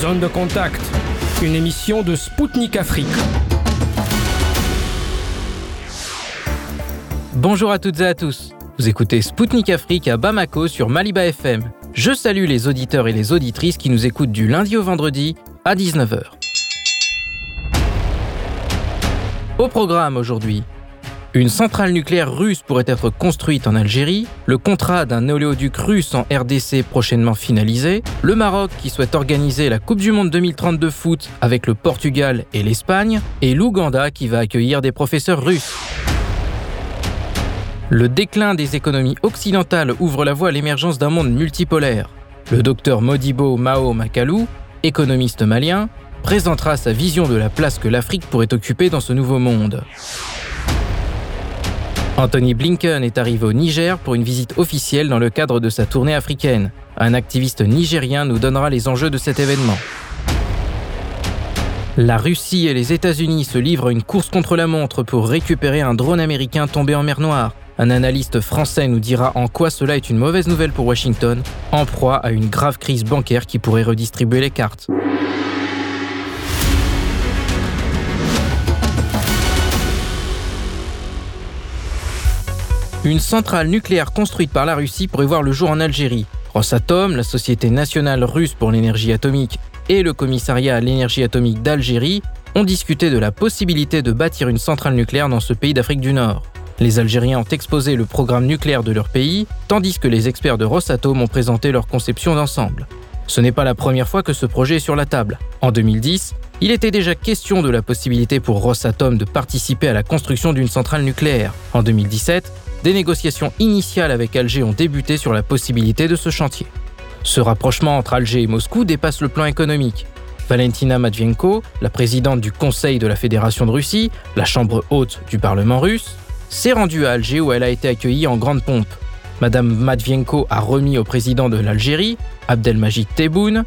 Zone de contact, une émission de Spoutnik Afrique. Bonjour à toutes et à tous. Vous écoutez Spoutnik Afrique à Bamako sur Maliba FM. Je salue les auditeurs et les auditrices qui nous écoutent du lundi au vendredi à 19h. Au programme aujourd'hui, une centrale nucléaire russe pourrait être construite en Algérie, le contrat d'un oléoduc russe en RDC prochainement finalisé, le Maroc qui souhaite organiser la Coupe du Monde 2030 de foot avec le Portugal et l'Espagne, et l'Ouganda qui va accueillir des professeurs russes. Le déclin des économies occidentales ouvre la voie à l'émergence d'un monde multipolaire. Le docteur Modibo Mao Makalou, économiste malien, présentera sa vision de la place que l'Afrique pourrait occuper dans ce nouveau monde. Anthony Blinken est arrivé au Niger pour une visite officielle dans le cadre de sa tournée africaine. Un activiste nigérien nous donnera les enjeux de cet événement. La Russie et les États-Unis se livrent à une course contre la montre pour récupérer un drone américain tombé en mer Noire. Un analyste français nous dira en quoi cela est une mauvaise nouvelle pour Washington, en proie à une grave crise bancaire qui pourrait redistribuer les cartes. Une centrale nucléaire construite par la Russie pourrait voir le jour en Algérie. Rosatom, la Société nationale russe pour l'énergie atomique, et le Commissariat à l'énergie atomique d'Algérie ont discuté de la possibilité de bâtir une centrale nucléaire dans ce pays d'Afrique du Nord. Les Algériens ont exposé le programme nucléaire de leur pays, tandis que les experts de Rosatom ont présenté leur conception d'ensemble. Ce n'est pas la première fois que ce projet est sur la table. En 2010, il était déjà question de la possibilité pour Rosatom de participer à la construction d'une centrale nucléaire. En 2017, des négociations initiales avec Alger ont débuté sur la possibilité de ce chantier. Ce rapprochement entre Alger et Moscou dépasse le plan économique. Valentina Matvienko, la présidente du Conseil de la Fédération de Russie, la chambre haute du Parlement russe, s'est rendue à Alger où elle a été accueillie en grande pompe. Madame Matvienko a remis au président de l'Algérie, Abdelmajid Tebboune,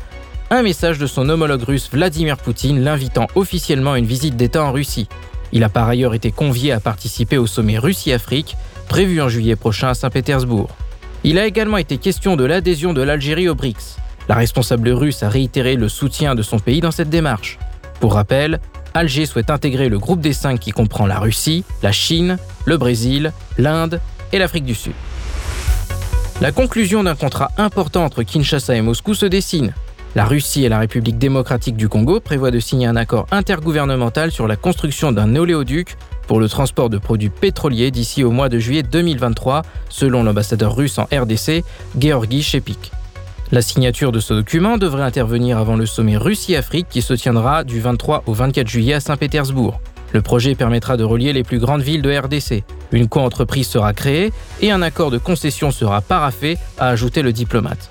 un message de son homologue russe Vladimir Poutine l'invitant officiellement à une visite d'État en Russie. Il a par ailleurs été convié à participer au sommet Russie-Afrique prévu en juillet prochain à Saint-Pétersbourg. Il a également été question de l'adhésion de l'Algérie au BRICS. La responsable russe a réitéré le soutien de son pays dans cette démarche. Pour rappel, Alger souhaite intégrer le groupe des cinq qui comprend la Russie, la Chine, le Brésil, l'Inde et l'Afrique du Sud. La conclusion d'un contrat important entre Kinshasa et Moscou se dessine. La Russie et la République démocratique du Congo prévoient de signer un accord intergouvernemental sur la construction d'un oléoduc pour le transport de produits pétroliers d'ici au mois de juillet 2023, selon l'ambassadeur russe en RDC, Georgi Shepik. La signature de ce document devrait intervenir avant le sommet Russie-Afrique qui se tiendra du 23 au 24 juillet à Saint-Pétersbourg. Le projet permettra de relier les plus grandes villes de RDC. Une co-entreprise sera créée et un accord de concession sera paraffé, a ajouté le diplomate.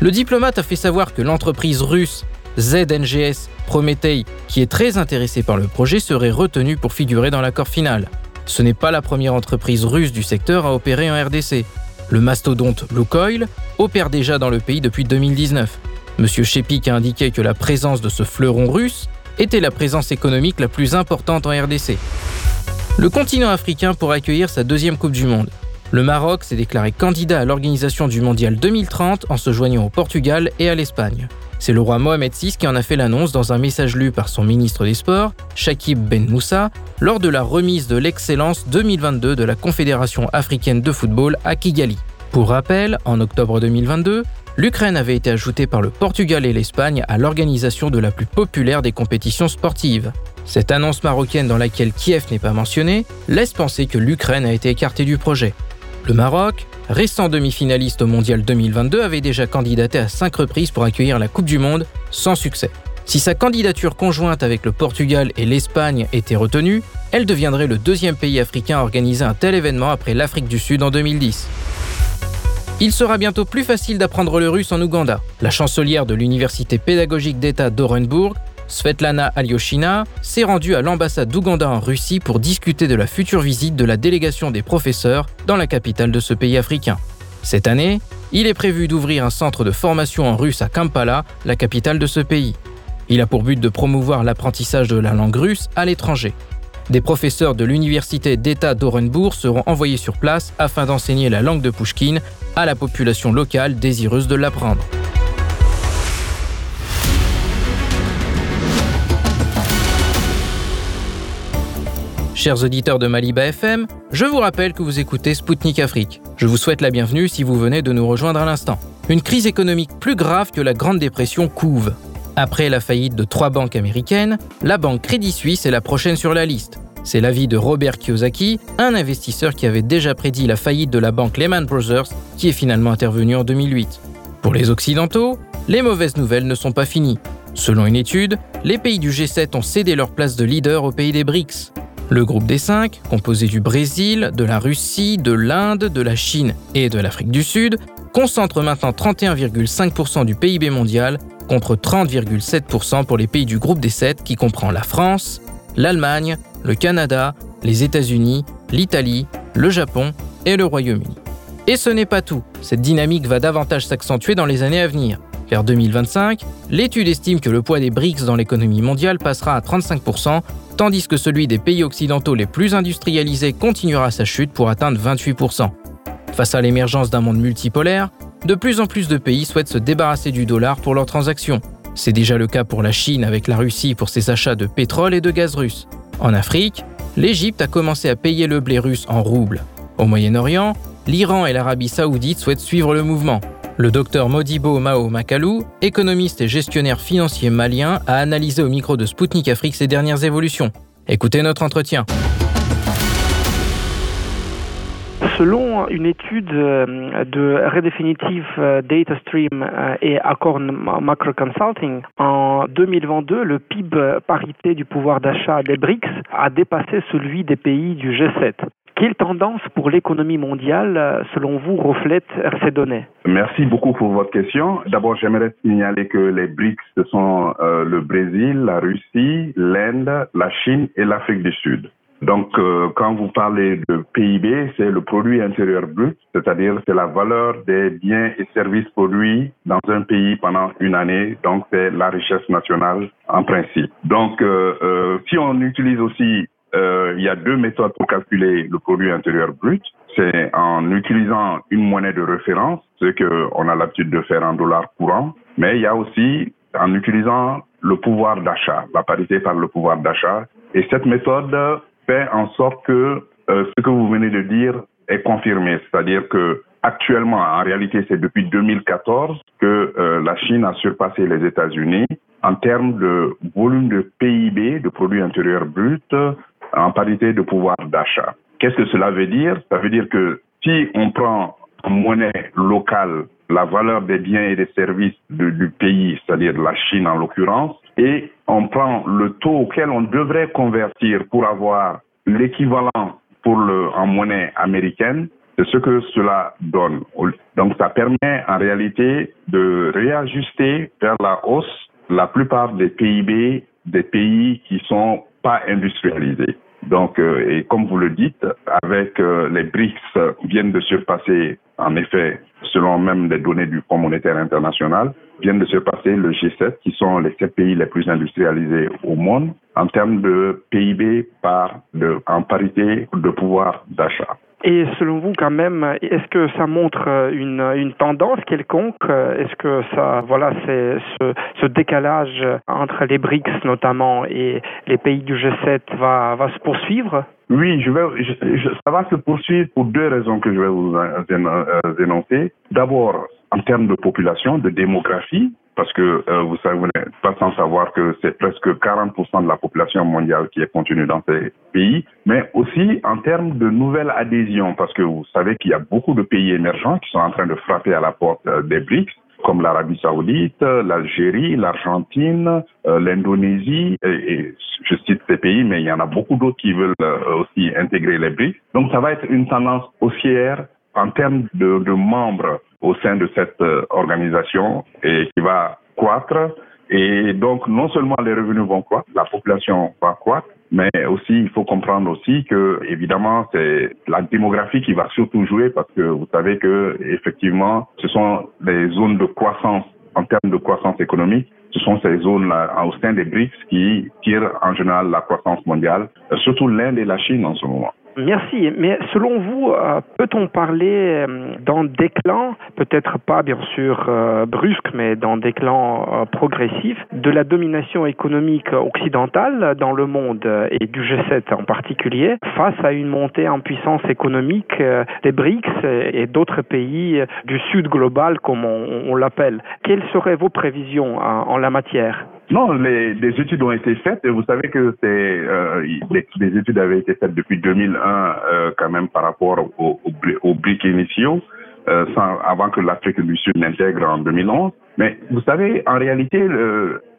Le diplomate a fait savoir que l'entreprise russe ZNGS Prometei, qui est très intéressé par le projet, serait retenu pour figurer dans l'accord final. Ce n'est pas la première entreprise russe du secteur à opérer en RDC. Le mastodonte Lukoil opère déjà dans le pays depuis 2019. Monsieur Shepik a indiqué que la présence de ce fleuron russe était la présence économique la plus importante en RDC. Le continent africain pourrait accueillir sa deuxième Coupe du Monde. Le Maroc s'est déclaré candidat à l'organisation du Mondial 2030 en se joignant au Portugal et à l'Espagne. C'est le roi Mohamed VI qui en a fait l'annonce dans un message lu par son ministre des Sports, Shakib Ben Moussa, lors de la remise de l'excellence 2022 de la Confédération africaine de football à Kigali. Pour rappel, en octobre 2022, l'Ukraine avait été ajoutée par le Portugal et l'Espagne à l'organisation de la plus populaire des compétitions sportives. Cette annonce marocaine dans laquelle Kiev n'est pas mentionné laisse penser que l'Ukraine a été écartée du projet. Le Maroc, récent demi-finaliste au Mondial 2022, avait déjà candidaté à cinq reprises pour accueillir la Coupe du Monde, sans succès. Si sa candidature conjointe avec le Portugal et l'Espagne était retenue, elle deviendrait le deuxième pays africain à organiser un tel événement après l'Afrique du Sud en 2010. Il sera bientôt plus facile d'apprendre le russe en Ouganda. La chancelière de l'Université pédagogique d'État d'Orenburg Svetlana Alyoshina s'est rendue à l'ambassade d'Ouganda en Russie pour discuter de la future visite de la délégation des professeurs dans la capitale de ce pays africain. Cette année, il est prévu d'ouvrir un centre de formation en russe à Kampala, la capitale de ce pays. Il a pour but de promouvoir l'apprentissage de la langue russe à l'étranger. Des professeurs de l'université d'État d'Orenbourg seront envoyés sur place afin d'enseigner la langue de Pushkin à la population locale désireuse de l'apprendre. Chers auditeurs de Maliba FM, je vous rappelle que vous écoutez Spoutnik Afrique. Je vous souhaite la bienvenue si vous venez de nous rejoindre à l'instant. Une crise économique plus grave que la Grande Dépression couve. Après la faillite de trois banques américaines, la banque Crédit Suisse est la prochaine sur la liste. C'est l'avis de Robert Kiyosaki, un investisseur qui avait déjà prédit la faillite de la banque Lehman Brothers, qui est finalement intervenue en 2008. Pour les Occidentaux, les mauvaises nouvelles ne sont pas finies. Selon une étude, les pays du G7 ont cédé leur place de leader au pays des BRICS. Le groupe des cinq, composé du Brésil, de la Russie, de l'Inde, de la Chine et de l'Afrique du Sud, concentre maintenant 31,5% du PIB mondial contre 30,7% pour les pays du groupe des sept qui comprend la France, l'Allemagne, le Canada, les États-Unis, l'Italie, le Japon et le Royaume-Uni. Et ce n'est pas tout, cette dynamique va davantage s'accentuer dans les années à venir. Vers 2025, l'étude estime que le poids des BRICS dans l'économie mondiale passera à 35%, tandis que celui des pays occidentaux les plus industrialisés continuera sa chute pour atteindre 28%. Face à l'émergence d'un monde multipolaire, de plus en plus de pays souhaitent se débarrasser du dollar pour leurs transactions. C'est déjà le cas pour la Chine avec la Russie pour ses achats de pétrole et de gaz russe. En Afrique, l'Égypte a commencé à payer le blé russe en roubles. Au Moyen-Orient, l'Iran et l'Arabie saoudite souhaitent suivre le mouvement. Le docteur Modibo Mao Makalou, économiste et gestionnaire financier malien, a analysé au micro de Spoutnik Afrique ces dernières évolutions. Écoutez notre entretien. Selon une étude euh, de Redefinitive euh, Data Stream euh, et Accord Macro Consulting, en 2022, le PIB parité du pouvoir d'achat des BRICS a dépassé celui des pays du G7. Quelle tendance pour l'économie mondiale, selon vous, reflète ces données Merci beaucoup pour votre question. D'abord, j'aimerais signaler que les BRICS, ce sont le Brésil, la Russie, l'Inde, la Chine et l'Afrique du Sud. Donc, euh, quand vous parlez de PIB, c'est le produit intérieur brut, c'est-à-dire c'est la valeur des biens et services produits dans un pays pendant une année. Donc, c'est la richesse nationale en principe. Donc, euh, euh, si on utilise aussi, il y a deux méthodes pour calculer le produit intérieur brut. C'est en utilisant une monnaie de référence, ce qu'on a l'habitude de faire en dollars courants, mais il y a aussi en utilisant le pouvoir d'achat, la parité par le pouvoir d'achat. Et cette méthode fait en sorte que euh, ce que vous venez de dire est confirmé, c'est-à-dire que actuellement, en réalité, c'est depuis 2014 que euh, la Chine a surpassé les États-Unis en termes de volume de PIB, de produit intérieur brut, en parité de pouvoir d'achat. Qu'est-ce que cela veut dire? Ça veut dire que si on prend en monnaie locale la valeur des biens et des services du pays, c'est-à-dire la Chine en l'occurrence, et on prend le taux auquel on devrait convertir pour avoir l'équivalent pour le, en monnaie américaine, c'est ce que cela donne. Donc ça permet en réalité de réajuster vers la hausse la plupart des PIB des pays qui sont pas industrialisés. Donc, euh, et comme vous le dites, avec euh, les BRICS viennent de surpasser, en effet, selon même les données du Fonds monétaire international, viennent de surpasser le G7, qui sont les sept pays les plus industrialisés au monde, en termes de PIB par de, en parité de pouvoir d'achat. Et selon vous, quand même, est-ce que ça montre euh, une, une tendance quelconque Est-ce que ça, voilà, c'est ce, décalage entre les BRICS notamment et les pays du G7 va, se poursuivre? Oui, je vais, ça va se poursuivre pour deux raisons que je vais vous énoncer. D'abord, en termes de population, de démographie, parce que euh, vous savez, vous n'êtes pas sans savoir que c'est presque 40% de la population mondiale qui est contenue dans ces pays, mais aussi en termes de nouvelles adhésions, parce que vous savez qu'il y a beaucoup de pays émergents qui sont en train de frapper à la porte euh, des BRICS, comme l'Arabie saoudite, l'Algérie, l'Argentine, euh, l'Indonésie, et, je cite ces pays, mais il y en a beaucoup d'autres qui veulent aussi intégrer les BRICS. Donc ça va être une tendance haussière en termes de, de membres au sein de cette euh, organisation et qui va croître. Et donc, non seulement les revenus vont croître, la population va croître, mais aussi, il faut comprendre aussi que, évidemment, c'est la démographie qui va surtout jouer parce que vous savez que, effectivement, ce sont les zones de croissance en termes de croissance économique. Ce sont ces zones-là au sein des BRICS qui tirent en général la croissance mondiale, surtout l'Inde et la Chine en ce moment. Merci. Mais selon vous, euh, peut-on parler euh, d'un déclin, peut-être pas bien sûr euh, brusque, mais d'un déclin progressif de la domination économique occidentale dans le monde et du G7 en particulier, face à une montée en puissance économique des BRICS et d'autres pays du Sud global, comme on, l'appelle Quelles seraient vos prévisions en la matière? Non, les, des études ont été faites et vous savez que c'est euh, des, études avaient été faites depuis 2001 euh, quand même par rapport aux au, au BRIC initiaux, euh, sans, avant que l'Afrique du Sud n'intègre en 2011. Mais vous savez, en réalité,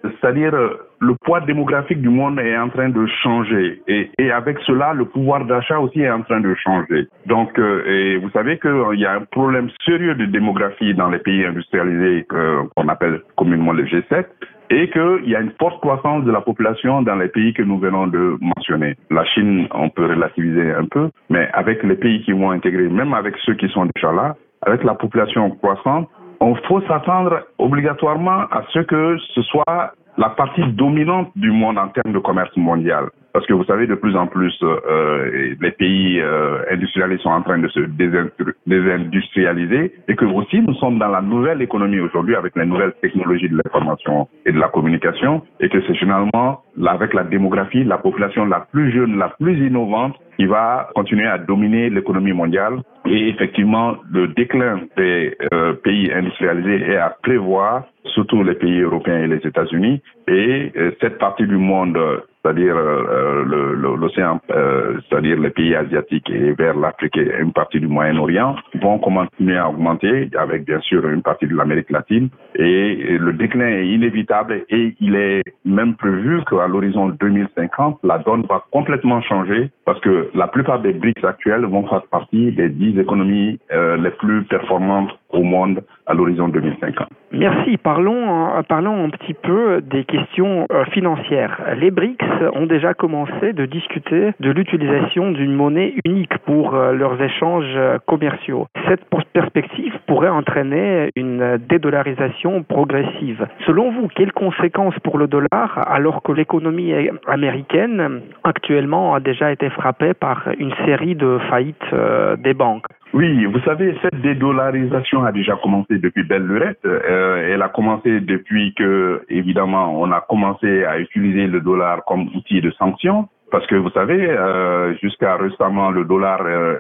c'est-à-dire le poids démographique du monde est en train de changer et, et avec cela, le pouvoir d'achat aussi est en train de changer. Donc, euh, et vous savez qu'il y a un problème sérieux de démographie dans les pays industrialisés qu'on appelle communément le G7 et qu'il y a une forte croissance de la population dans les pays que nous venons de mentionner. La Chine, on peut relativiser un peu, mais avec les pays qui vont intégrer, même avec ceux qui sont déjà là, avec la population croissante, on faut s'attendre obligatoirement à ce que ce soit la partie dominante du monde en termes de commerce mondial. Parce que vous savez, de plus en plus, euh, les pays euh, industrialisés sont en train de se désindustrialiser et que aussi nous sommes dans la nouvelle économie aujourd'hui avec les nouvelles technologies de l'information et de la communication et que c'est finalement avec la démographie, la population la plus jeune, la plus innovante qui va continuer à dominer l'économie mondiale et effectivement le déclin des euh, pays industrialisés est à prévoir surtout les pays européens et les États-Unis. Et euh, cette partie du monde c'est-à-dire euh, euh l'océan, euh, c'est-à-dire les pays asiatiques et vers l'Afrique et une partie du Moyen-Orient vont continuer à augmenter avec bien sûr une partie de l'Amérique latine et le déclin est inévitable et il est même prévu qu'à l'horizon 2050 la donne va complètement changer parce que la plupart des BRICS actuels vont faire partie des dix économies les plus performantes au monde à l'horizon 2050. Merci. Parlons, parlons un petit peu des questions financières. Les BRICS ont déjà commencé de discuter de l'utilisation d'une monnaie unique pour euh, leurs échanges euh, commerciaux. Cette perspective pourrait entraîner une dédollarisation progressive. Selon vous, quelles conséquences pour le dollar alors que l'économie américaine actuellement a déjà été frappée par une série de faillites euh, des banques? Oui, vous savez, cette dédollarisation a déjà commencé depuis belle lurette. Euh, elle a commencé depuis que, évidemment, on a commencé à utiliser le dollar comme outil de sanction. Parce que vous savez, euh, jusqu'à récemment, le dollar, euh,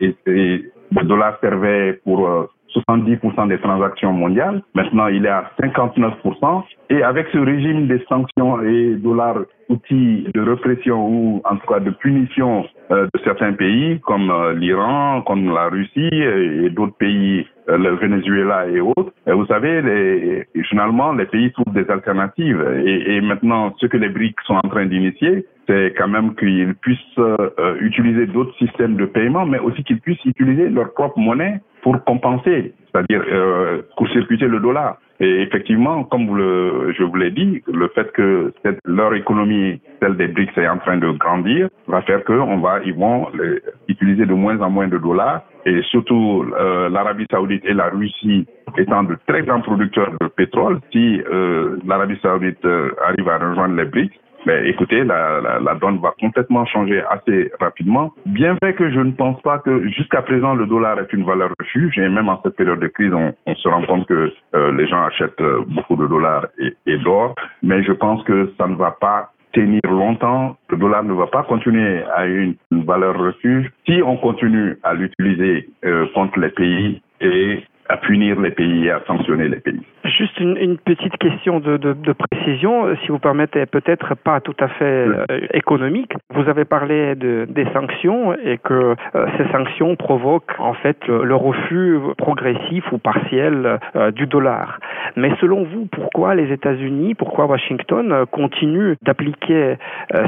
le dollar servait pour 70% des transactions mondiales. Maintenant, il est à 59%. Et avec ce régime des sanctions et dollars outils de répression ou en tout cas de punition euh, de certains pays comme euh, l'Iran, comme la Russie et, d'autres pays, euh, le Venezuela et autres, et vous savez, les, généralement, les pays trouvent des alternatives. Et maintenant, ce que les BRICS sont en train d'initier, c'est quand même qu'ils puissent utiliser d'autres systèmes de paiement, mais aussi qu'ils puissent utiliser leur propre monnaie pour compenser, c'est-à-dire euh, court-circuiter le dollar. Et effectivement, comme le, je vous l'ai dit, le fait que leur économie, celle des BRICS, est en train de grandir, va faire qu'on va, ils vont utiliser de moins en moins de dollars. Et surtout, euh, l'Arabie Saoudite et la Russie étant de très grands producteurs de pétrole, si euh, l'Arabie Saoudite euh, arrive à rejoindre les BRICS, mais écoutez, la, la, la, donne va complètement changer assez rapidement. Bien vrai que je ne pense pas que jusqu'à présent le dollar est une valeur refuge, et même en cette période de crise, on, on se rend compte que euh, les gens achètent euh, beaucoup de dollars et, et d'or, mais je pense que ça ne va pas tenir longtemps. Le dollar ne va pas continuer à une, une valeur refuge si on continue à l'utiliser euh, contre les pays et à punir les pays et à sanctionner les pays. Juste une, une petite question de, de, de, précision, si vous permettez, peut-être pas tout à fait euh, économique. Vous avez parlé de, des sanctions et que euh, ces sanctions provoquent en fait le, refus progressif ou partiel euh, du dollar. Mais selon vous, pourquoi les États-Unis, pourquoi Washington continue d'appliquer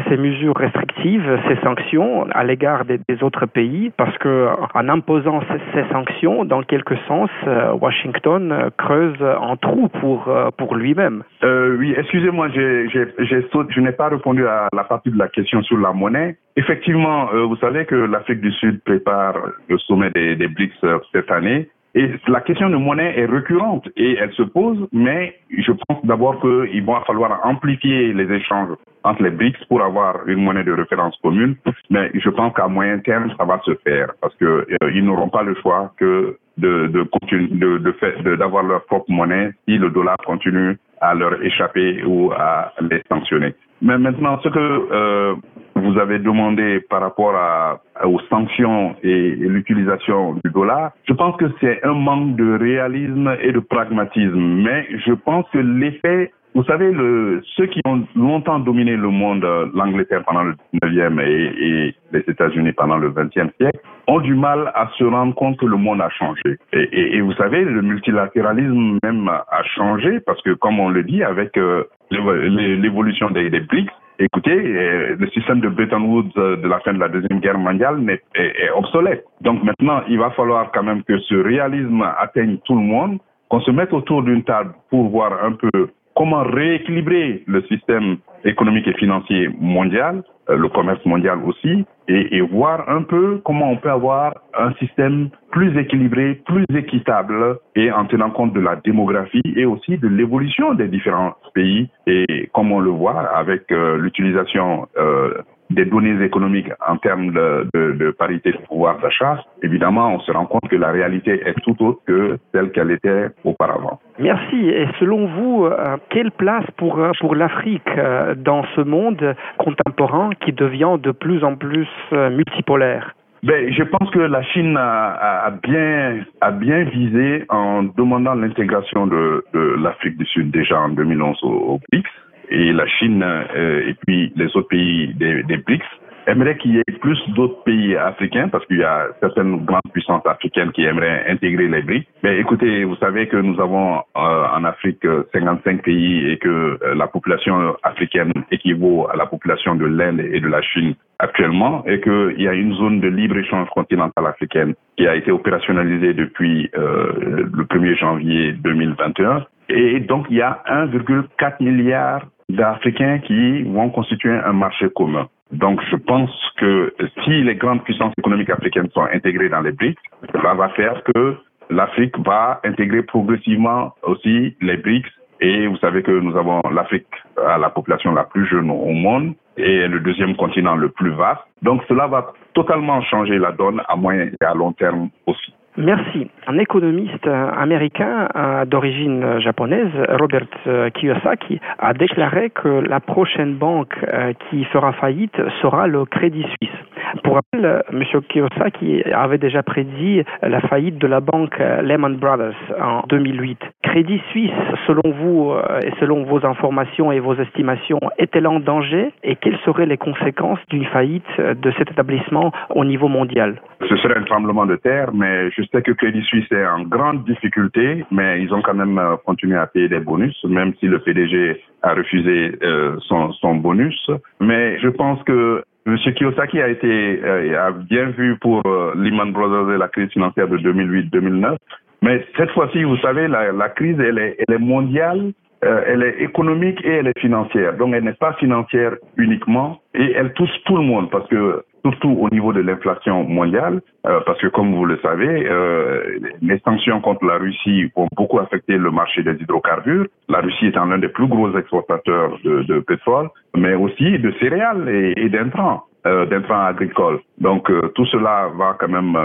ces mesures restrictives, ces sanctions à l'égard des, des, autres pays? Parce que en imposant ces, ces sanctions, dans quelque sens, Washington creuse en trou pour, euh, pour lui-même. Euh, oui, excusez-moi, je n'ai pas répondu à la partie de la question sur la monnaie. Effectivement, euh, vous savez que l'Afrique du Sud prépare le sommet des, des BRICS cette année. Et la question de monnaie est récurrente et elle se pose, mais je pense d'abord qu'il va falloir amplifier les échanges entre les BRICS pour avoir une monnaie de référence commune. Mais je pense qu'à moyen terme, ça va se faire parce que euh, n'auront pas le choix que de de de, de d'avoir leur propre monnaie si le dollar continue à leur échapper ou à les sanctionner. Mais maintenant, ce que euh, vous avez demandé par rapport à, aux sanctions et, l'utilisation du dollar, je pense que c'est un manque de réalisme et de pragmatisme. Mais je pense que l'effet vous savez, ceux qui ont longtemps dominé le monde, euh, l'Angleterre pendant le 19e et, les États-Unis pendant le 20e siècle, ont du mal à se rendre compte que le monde a changé. Et, vous savez, le multilatéralisme même a changé parce que, comme on le dit, avec euh, l'évolution des, des BRICS, Écoutez, euh, le système de Bretton Woods de la fin de la Deuxième Guerre mondiale est, obsolète. Donc maintenant, il va falloir quand même que ce réalisme atteigne tout le monde, qu'on se mette autour d'une table pour voir un peu comment rééquilibrer le système économique et financier mondial, euh, le commerce mondial aussi, et, et, voir un peu comment on peut avoir un système plus équilibré, plus équitable, et en tenant compte de la démographie et aussi de l'évolution des différents pays, et comme on le voit avec euh, l'utilisation euh, des données économiques en termes de, de, de parité de pouvoir d'achat, évidemment, on se rend compte que la réalité est tout autre que celle qu'elle était auparavant. Merci. Et selon vous, euh, quelle place pour, euh, pour l'Afrique euh, dans ce monde contemporain qui devient de plus en plus multipolaire? Ben, je pense que la Chine a, a, bien, a bien visé en demandant l'intégration de, de l'Afrique du Sud déjà en 2011 au, au BRICS et la Chine euh, et puis les autres pays des, des BRICS aimeraient qu'il y ait plus d'autres pays africains parce qu'il y a certaines grandes puissances africaines qui aimeraient intégrer les BRICS. Mais écoutez, vous savez que nous avons euh, en Afrique 55 pays et que euh, la population africaine équivaut à la population de l'Inde et de la Chine actuellement et qu'il y a une zone de libre-échange continentale africaine qui a été opérationnalisée depuis euh, le 1er janvier 2021. Et donc, il y a 1,4 milliard d'Africains qui vont constituer un marché commun. Donc, je pense que si les grandes puissances économiques africaines sont intégrées dans les BRICS, cela va faire que l'Afrique va intégrer progressivement aussi les BRICS. Et vous savez que nous avons l'Afrique à la population la plus jeune au monde et le deuxième continent le plus vaste. Donc, cela va totalement changer la donne à moyen et à long terme aussi. Merci. Un économiste américain euh, d'origine japonaise, Robert euh, Kiyosaki, a déclaré que la prochaine banque euh, qui fera faillite sera le Crédit Suisse. Pour rappel, M. Kiyosaki avait déjà prédit la faillite de la banque Lehman Brothers en 2008. Crédit Suisse, selon vous et selon vos informations et vos estimations, est-elle en danger et quelles seraient les conséquences d'une faillite de cet établissement au niveau mondial? Ce serait un tremblement de terre, mais je sais que Crédit Suisse est en grande difficulté, mais ils ont quand même continué à payer des bonus, même si le PDG a refusé euh, son, bonus. Mais je pense que M. Kiyosaki a été euh, bien vu pour euh, Lehman Brothers et la crise financière de 2008-2009. Mais cette fois-ci, vous savez, la, crise, elle est, mondiale, euh, elle est économique et elle est financière. Donc, elle n'est pas financière uniquement et elle touche tout le monde parce que surtout au niveau de l'inflation mondiale, euh, parce que comme vous le savez, euh, les sanctions contre la Russie ont beaucoup affecté le marché des hydrocarbures. La Russie étant l'un des plus gros exportateurs de, pétrole, mais aussi de céréales et, et d'intrants euh, d'intrants agricoles. Donc euh, tout cela va quand même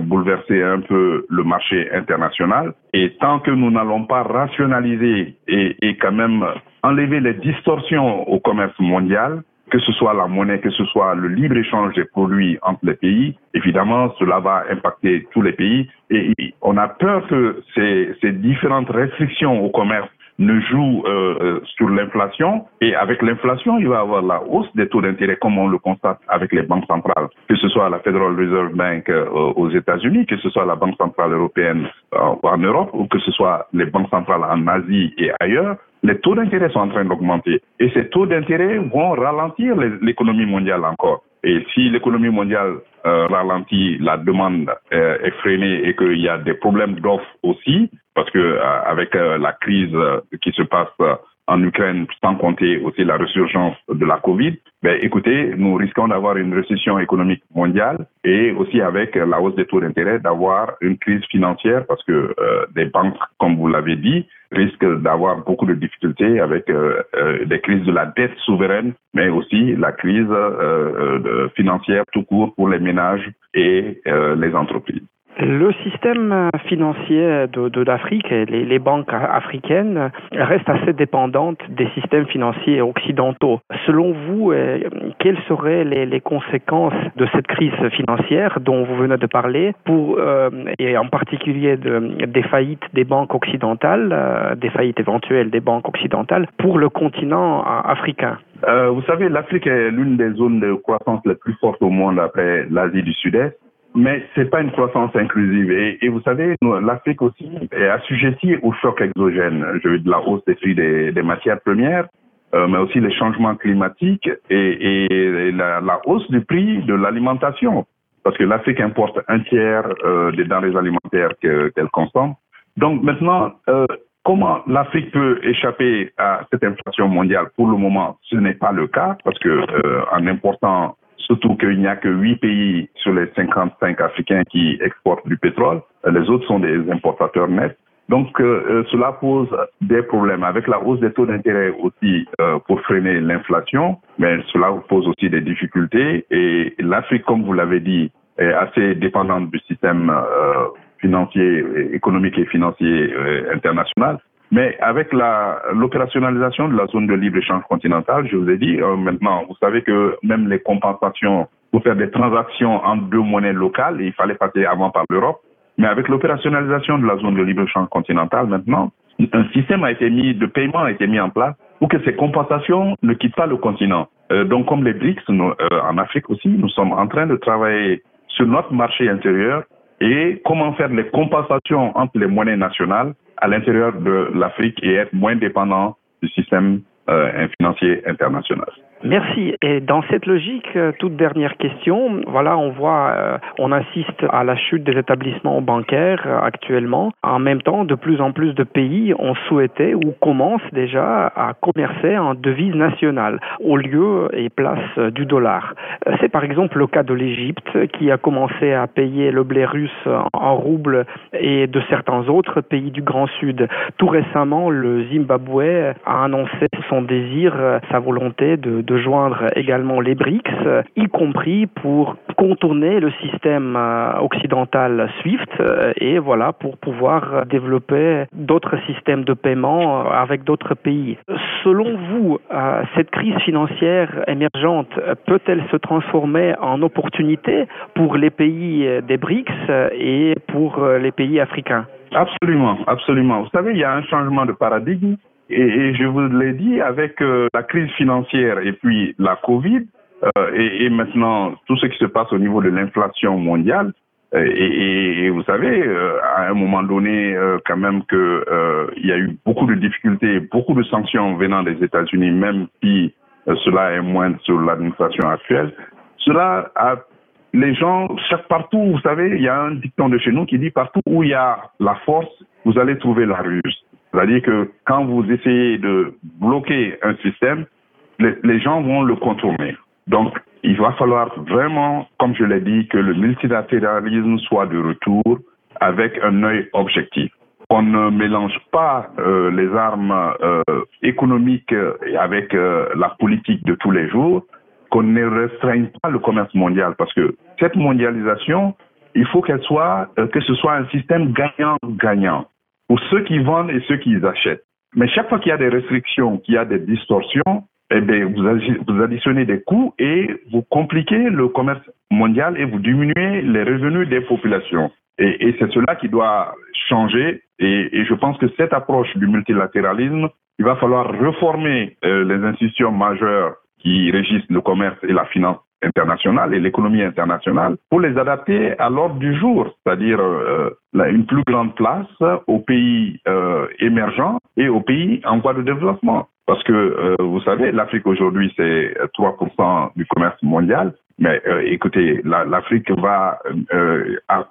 bouleverser un peu le marché international. Et tant que nous n'allons pas rationaliser et quand même enlever les distorsions au commerce mondial, que ce soit la monnaie, que ce soit le libre-échange des produits entre les pays, évidemment, cela va impacter tous les pays. Et on a peur que ces, ces différentes restrictions au commerce ne joue euh, euh, sur l'inflation et avec l'inflation, il va y avoir la hausse des taux d'intérêt comme on le constate avec les banques centrales, que ce soit la Federal Reserve Bank euh, aux États-Unis, que ce soit la Banque centrale européenne en Europe ou que ce soit les banques centrales en Asie et ailleurs les taux d'intérêt sont en train d'augmenter. Et ces taux d'intérêt vont ralentir l'économie mondiale encore. Et si l'économie mondiale euh, ralentit, la demande euh, est freinée et qu'il y a des problèmes d'offres aussi, parce que euh, avec la crise qui se passe en Ukraine, sans compter aussi la résurgence de la Covid, ben, écoutez, nous risquons d'avoir une récession économique mondiale et aussi avec la hausse des taux d'intérêt, d'avoir une crise financière parce que euh, des banques, comme vous l'avez dit, risquent d'avoir beaucoup de difficultés avec euh, euh, des crises de la dette souveraine, mais aussi la crise financière tout court pour les ménages et les entreprises. Le système financier de, l'Afrique et les, banques africaines restent assez dépendantes des systèmes financiers occidentaux. Selon vous, euh, quelles seraient les, conséquences de cette crise financière dont vous venez de parler, pour, euh, et en particulier des faillites des banques occidentales, euh, des faillites éventuelles des banques occidentales, pour le continent africain? Vous savez, l'Afrique est l'une des zones de croissance les plus fortes au monde après l'Asie du Sud-Est mais c'est pas une croissance inclusive. Et, vous savez, l'Afrique aussi est assujettie au choc exogène. Je veux dire, la hausse des prix des, matières premières, euh, mais aussi les changements climatiques et, la, hausse du prix de l'alimentation. Parce que l'Afrique importe un tiers euh, des denrées alimentaires qu'elle consomme. Donc maintenant, euh, comment l'Afrique peut échapper à cette inflation mondiale? Pour le moment, ce n'est pas le cas, parce que en important surtout qu'il n'y a que 8 pays sur les 55 africains qui exportent du pétrole. Les autres sont des importateurs nets. Donc euh, euh, cela pose des problèmes avec la hausse des taux d'intérêt aussi euh, pour freiner l'inflation, mais cela pose aussi des difficultés et l'Afrique, comme vous l'avez dit, est assez dépendante du système financier, économique et financier international. Mais avec l'opérationnalisation de la zone de libre-échange continentale, je vous ai dit, euh, maintenant, vous savez que même les compensations pour faire des transactions en deux monnaies locales, il fallait passer avant par l'Europe. Mais avec l'opérationnalisation de la zone de libre-échange continentale, maintenant, un système a été mis, de paiement a été mis en place pour que ces compensations ne quittent pas le continent. Euh, donc, comme les BRICS, euh, en Afrique aussi, nous sommes en train de travailler sur notre marché intérieur et comment faire les compensations entre les monnaies nationales à l'intérieur de l'Afrique et être moins dépendant du système euh, financier international. Merci. Et dans cette logique, euh, toute dernière question, voilà, on voit, euh, on assiste à la chute des établissements bancaires euh, actuellement. En même temps, de plus en plus de pays ont souhaité ou commencent déjà à commercer en devise nationale au lieu et place du dollar. C'est par exemple le cas de l'Égypte qui a commencé à payer le blé russe en rouble et de certains autres pays du Grand Sud. Tout récemment, le Zimbabwe a annoncé son désir, sa volonté de de joindre également les BRICS, y compris pour contourner le système euh, occidental SWIFT euh, et voilà pour pouvoir développer d'autres systèmes de paiement euh, avec d'autres pays. Selon vous, cette crise financière émergente peut-elle se transformer en opportunité pour les pays des BRICS et pour les pays africains? Absolument, absolument. Vous savez, il y a un changement de paradigme et, je vous l'ai dit, avec euh, la crise financière et puis la Covid, euh, et, maintenant tout ce qui se passe au niveau de l'inflation mondiale, euh, et, vous savez, à un moment donné, quand même que il y a eu beaucoup de difficultés, beaucoup de sanctions venant des États-Unis, même si cela est moins sur l'administration actuelle. Cela a les gens, chaque partout, vous savez, il y a un dicton de chez nous qui dit partout où il y a la force, vous allez trouver la ruse. C'est-à-dire que quand vous essayez de bloquer un système, les, gens vont le contourner. Donc, il va falloir vraiment, comme je l'ai dit, que le multilatéralisme soit de retour avec un œil objectif. On ne mélange pas euh, les armes euh, économiques avec euh, la politique de tous les jours, qu'on ne restreigne pas le commerce mondial, parce que cette mondialisation, il faut qu'elle soit, que ce soit un système gagnant-gagnant pour ceux qui vendent et ceux qui achètent. Mais chaque fois qu'il y a des restrictions, qu'il y a des distorsions, eh bien, vous, additionnez des coûts et vous compliquez le commerce mondial et vous diminuez les revenus des populations. Et, c'est cela qui doit changer. Et, je pense que cette approche du multilatéralisme, il va falloir reformer euh, les institutions majeures qui régissent le commerce et la finance internationale et l'économie internationale pour les adapter à l'ordre du jour, c'est-à-dire euh, une plus grande place aux pays euh, émergents et aux pays en voie de développement. Parce que, euh, vous savez, l'Afrique aujourd'hui, c'est 3% du commerce mondial. Mais écoutez, l'Afrique va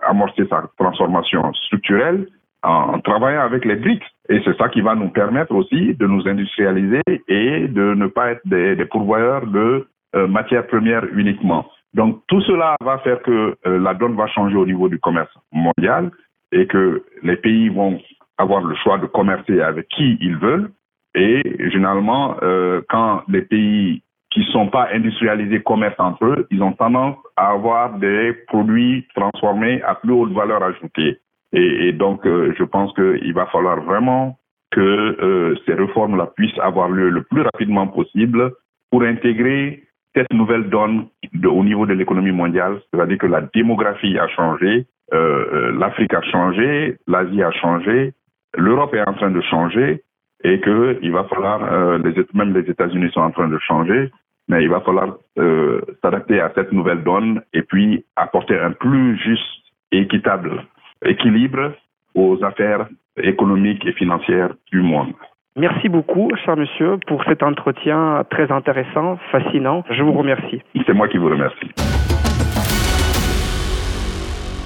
amorcer sa transformation structurelle en, travaillant avec les BRICS. Et c'est ça qui va nous permettre aussi de nous industrialiser et de ne pas être des, des pourvoyeurs de matières premières uniquement. Donc tout cela va faire que euh, la donne va changer au niveau du commerce mondial et que les pays vont avoir le choix de commercer avec qui ils veulent. Et généralement, euh, quand les pays qui ne sont pas industrialisés commercent entre eux, ils ont tendance à avoir des produits transformés à plus haute valeur ajoutée. Et, donc, euh, je pense qu'il va falloir vraiment que euh, ces réformes-là puissent avoir lieu le plus rapidement possible pour intégrer cette nouvelle donne au niveau de l'économie mondiale, c'est-à-dire que la démographie a changé, euh, euh l'Afrique a changé, l'Asie a changé, l'Europe est en train de changer et qu'il va falloir, euh, les, même les États-Unis sont en train de changer, mais il va falloir euh, s'adapter à cette nouvelle donne et puis apporter un plus juste et équitable équilibre aux affaires économiques et financières du monde. Merci beaucoup, cher monsieur, pour cet entretien très intéressant, fascinant. Je vous remercie. C'est moi qui vous remercie.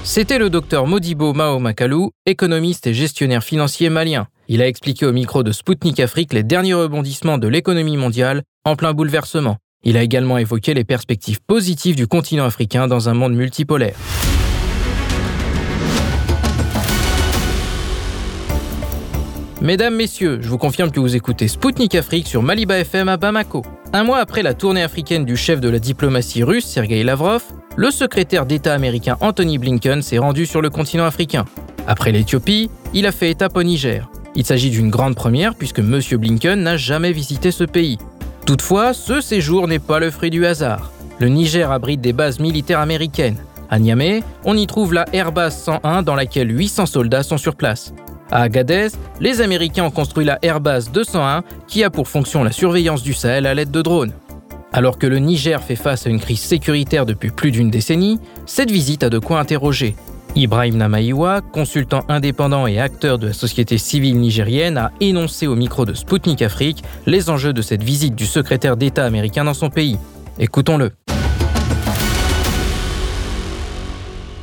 C'était le docteur Modibo Mao Makalou, économiste et gestionnaire financier malien. Il a expliqué au micro de Spoutnik Afrique les derniers rebondissements de l'économie mondiale en plein bouleversement. Il a également évoqué les perspectives positives du continent africain dans un monde multipolaire. Mesdames, Messieurs, je vous confirme que vous écoutez Spoutnik Afrique sur Maliba FM à Bamako. Un mois après la tournée africaine du chef de la diplomatie russe, Sergei Lavrov, le secrétaire d'État américain Anthony Blinken s'est rendu sur le continent africain. Après l'Éthiopie, il a fait étape au Niger. Il s'agit d'une grande première puisque M. Blinken n'a jamais visité ce pays. Toutefois, ce séjour n'est pas le fruit du hasard. Le Niger abrite des bases militaires américaines. À Niamey, on y trouve la Airbase 101 dans laquelle 800 soldats sont sur place. À Agadez, les Américains ont construit la Airbase 201 qui a pour fonction la surveillance du Sahel à l'aide de drones. Alors que le Niger fait face à une crise sécuritaire depuis plus d'une décennie, cette visite a de quoi interroger. Ibrahim Namaïwa, consultant indépendant et acteur de la société civile nigérienne, a énoncé au micro de Sputnik Afrique les enjeux de cette visite du secrétaire d'État américain dans son pays. Écoutons-le.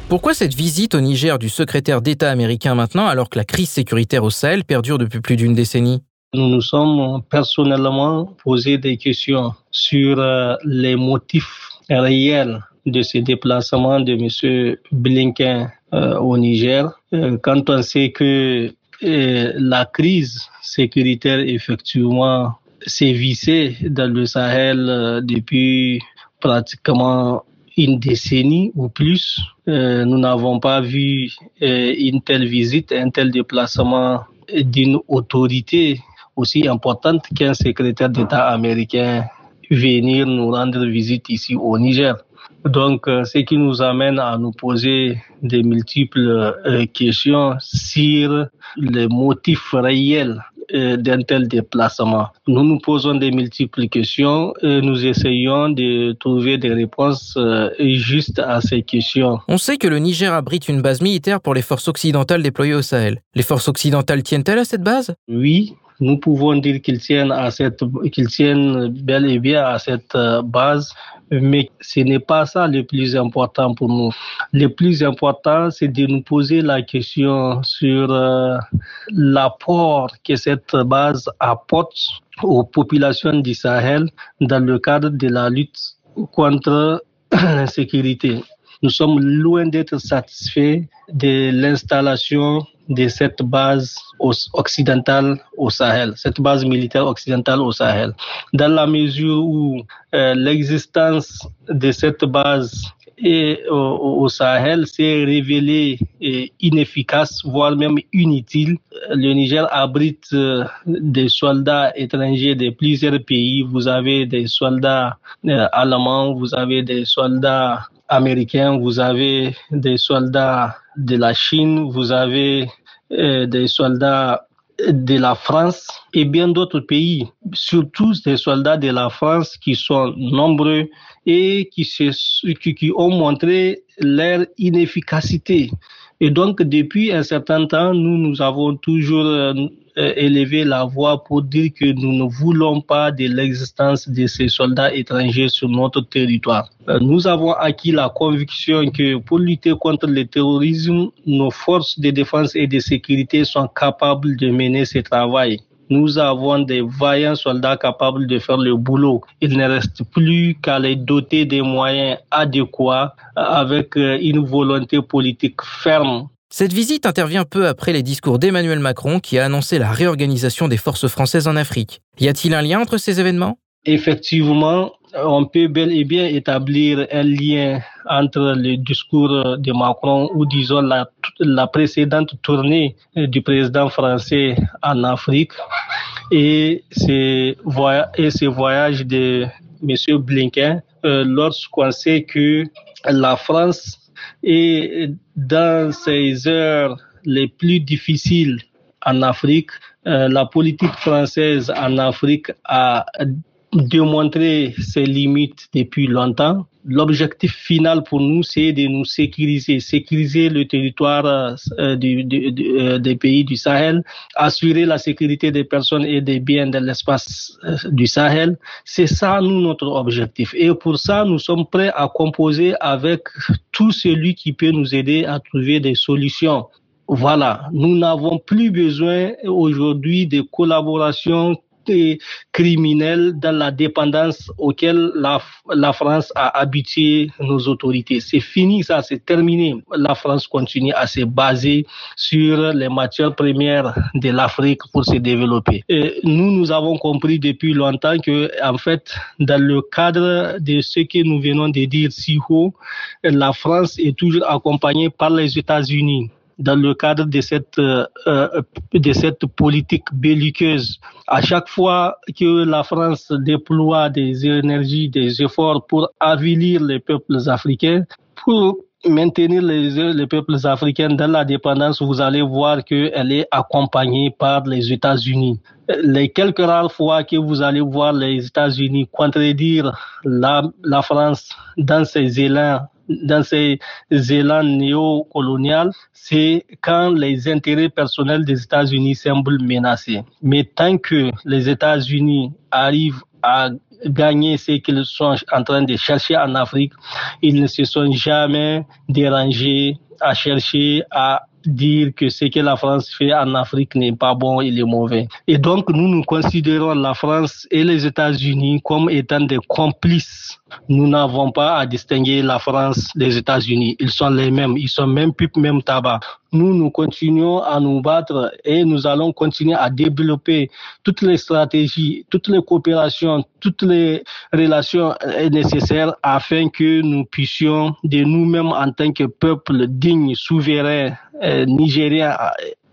Pourquoi cette visite au Niger du secrétaire d'État américain maintenant alors que la crise sécuritaire au Sahel perdure depuis plus d'une décennie? Nous nous sommes personnellement posé des questions sur euh, les motifs réels de ce déplacement de M. Blinken euh, au Niger. Euh, quand on sait que la crise sécuritaire effectivement s'est vissée dans le Sahel depuis pratiquement une décennie ou plus. Euh, nous n'avons pas vu euh, une telle visite, un tel déplacement d'une autorité aussi importante qu'un secrétaire d'État américain venir nous rendre visite ici au Niger. Donc, euh, ce qui nous amène à nous poser des multiples questions sur les motifs réels d'un tel déplacement. Nous nous posons des multiples questions et nous essayons de trouver des réponses euh, justes à ces questions. On sait que le Niger abrite une base militaire pour les forces occidentales déployées au Sahel. Les forces occidentales tiennent-elles à cette base? Oui, nous pouvons dire qu'ils tiennent à cette, qu'ils tiennent bel et bien à cette euh, base, mais ce n'est pas ça le plus important pour nous. Le plus important, c'est de nous poser la question sur euh, l'apport que cette base apporte aux populations du Sahel dans le cadre de la lutte contre l'insécurité. Nous sommes loin d'être satisfaits de l'installation de cette base occidentale au Sahel, cette base militaire occidentale au Sahel. Dans la mesure où euh, l'existence de cette base au, Sahel s'est révélée inefficace, voire même inutile. Le Niger abrite euh, des soldats étrangers de plusieurs pays. Vous avez des soldats euh, allemands, vous avez des soldats américains, vous avez des soldats de la Chine, vous avez euh, des soldats de la France et bien d'autres pays, surtout des soldats de la France qui sont nombreux et qui, qui ont montré leur inefficacité. Et donc, depuis un certain temps, nous, nous avons toujours euh, élever la voix pour dire que nous ne voulons pas de l'existence de ces soldats étrangers sur notre territoire. Euh, nous avons acquis la conviction que pour lutter contre le terrorisme, nos forces de défense et de sécurité sont capables de mener ce travail nous avons des vaillants soldats capables de faire le boulot. Il ne reste plus qu'à les doter des moyens adéquats avec euh, une volonté politique ferme. Cette visite intervient peu après les discours d'Emmanuel Macron qui a annoncé la réorganisation des forces françaises en Afrique. Y a-t-il un lien entre ces événements? Effectivement, on peut bel et bien établir un lien entre le discours de Macron ou disons la, précédente tournée du président français en Afrique et ces, et ces voyages de M. Blinken euh, lorsqu'on sait que la France est dans ces heures les plus difficiles en Afrique, euh, la politique française en Afrique a démontré ses limites depuis longtemps. L'objectif final pour nous, c'est de nous sécuriser, sécuriser le territoire euh, euh, des pays du Sahel, assurer la sécurité des personnes et des biens de l'espace euh, du Sahel. C'est ça, nous, notre objectif. Et pour ça, nous sommes prêts à composer avec tout celui qui peut nous aider à trouver des solutions. Voilà, nous n'avons plus besoin aujourd'hui de collaboration criminels dans la dépendance auquel la, France a habitué nos autorités. C'est fini, ça, c'est terminé. La France continue à se baser sur les matières premières de l'Afrique pour se développer. Nous, nous avons compris depuis longtemps que, en fait, dans le cadre de ce que nous venons de dire si haut, la France est toujours accompagnée par les États-Unis dans le cadre de cette, euh, euh, de cette politique belliqueuse. À chaque fois que la France déploie des énergies, des efforts pour avilir les peuples africains, pour maintenir les, les peuples africains dans la dépendance, vous allez voir qu'elle est accompagnée par les États-Unis. Les quelques rares fois que vous allez voir les États-Unis contredire la France dans ses élans dans ces élans néocoloniaux, c'est quand les intérêts personnels des États-Unis semblent menacés. Mais tant que les États-Unis arrivent à gagner ce qu'ils sont en train de chercher en Afrique, ils ne se sont jamais dérangés à chercher à dire que ce que la France fait en Afrique n'est pas bon, il est mauvais. Et donc, nous, nous considérons la France et les États-Unis comme étant des complices. Nous n'avons pas à distinguer la France des États-Unis. Ils sont les mêmes. Ils sont même pipe, même tabac. Nous, nous continuons à nous battre et nous allons continuer à développer toutes les stratégies, toutes les coopérations, toutes les relations nécessaires afin que nous puissions de nous-mêmes en tant que peuple digne, souverain, euh, nigérien,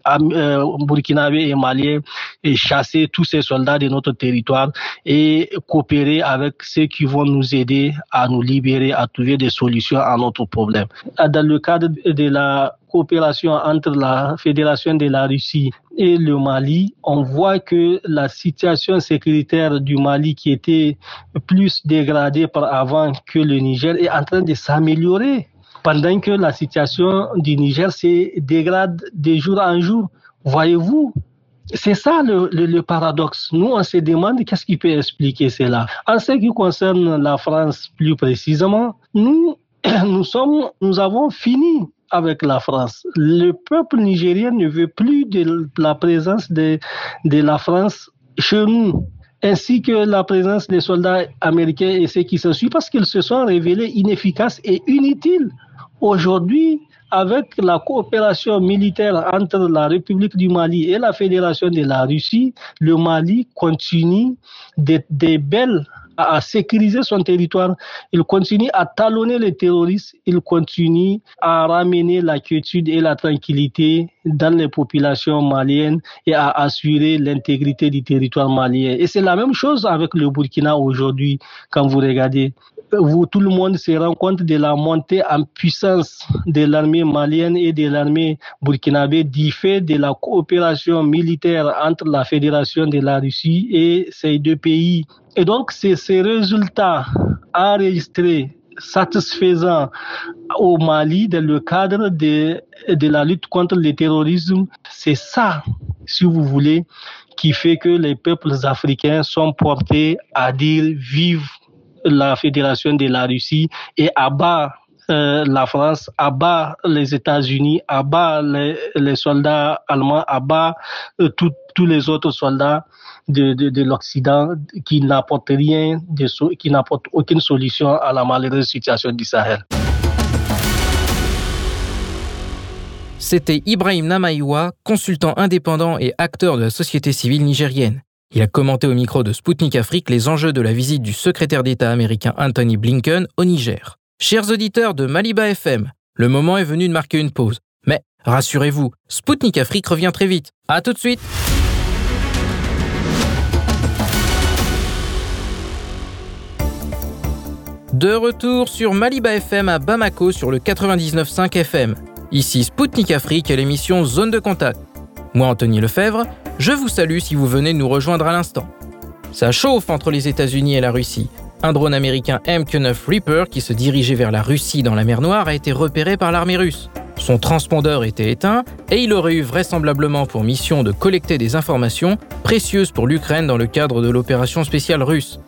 euh, burkinabé et malien et chasser tous ces soldats de notre territoire et coopérer avec ceux qui vont nous aider à nous libérer, à trouver des solutions à notre problème. Dans le cadre de la coopération entre la Fédération de la Russie et le Mali, on voit que la situation sécuritaire du Mali qui était plus dégradée par avant que le Niger est en train de s'améliorer pendant que la situation du Niger se dégrade de jour en jour. Voyez-vous, c'est ça le, paradoxe. Nous, on se demande qu'est-ce qui peut expliquer cela. En ce qui concerne la France plus précisément, nous, nous, sommes, nous avons fini avec la France. Le peuple nigérien ne veut plus de la présence de, la France chez nous ainsi que la présence des soldats américains et ceux qui se suivent, parce qu'ils se sont révélés inefficaces et inutiles. Aujourd'hui, avec la coopération militaire entre la République du Mali et la Fédération de la Russie, le Mali continue des, des belles à sécuriser son territoire, il continue à talonner les terroristes, il continue à ramener la quiétude et la tranquillité dans les populations maliennes et à assurer l'intégrité du territoire malien. Et c'est la même chose avec le Burkina aujourd'hui, quand vous regardez tout le monde se rend compte de la montée en puissance de l'armée malienne et de l'armée burkinabé du fait de la coopération militaire entre la Fédération de la Russie et ces deux pays. Et donc, c'est ces résultats enregistrés satisfaisants au Mali dans le cadre de, de la lutte contre le terrorisme. C'est ça si vous voulez, qui fait que les peuples africains sont portés à dire vive la Fédération de la Russie et abat euh, la France, abat les États-Unis, abat les, les, soldats allemands, abat euh, tous les autres soldats de, de, de l'Occident qui n'apportent rien, qui n'apportent aucune solution à la malheureuse situation du Sahel. C'était Ibrahim Namaïwa, consultant indépendant et acteur de la société civile nigérienne. Il a commenté au micro de Sputnik Afrique les enjeux de la visite du secrétaire d'État américain Anthony Blinken au Niger. Chers auditeurs de Maliba FM, le moment est venu de marquer une pause. Mais rassurez-vous, Sputnik Afrique revient très vite. À tout de suite. De retour sur Maliba FM à Bamako sur le 99.5 FM. Ici Spoutnik Afrique et l'émission Zone de Contact. Moi, Anthony Lefebvre, je vous salue si vous venez nous rejoindre à l'instant. Ça chauffe entre les États-Unis et la Russie. Un drone américain MQ-9 Reaper qui se dirigeait vers la Russie dans la mer Noire a été repéré par l'armée russe. Son transpondeur était éteint et il aurait eu vraisemblablement pour mission de collecter des informations précieuses pour l'Ukraine dans le cadre de l'opération spéciale russe.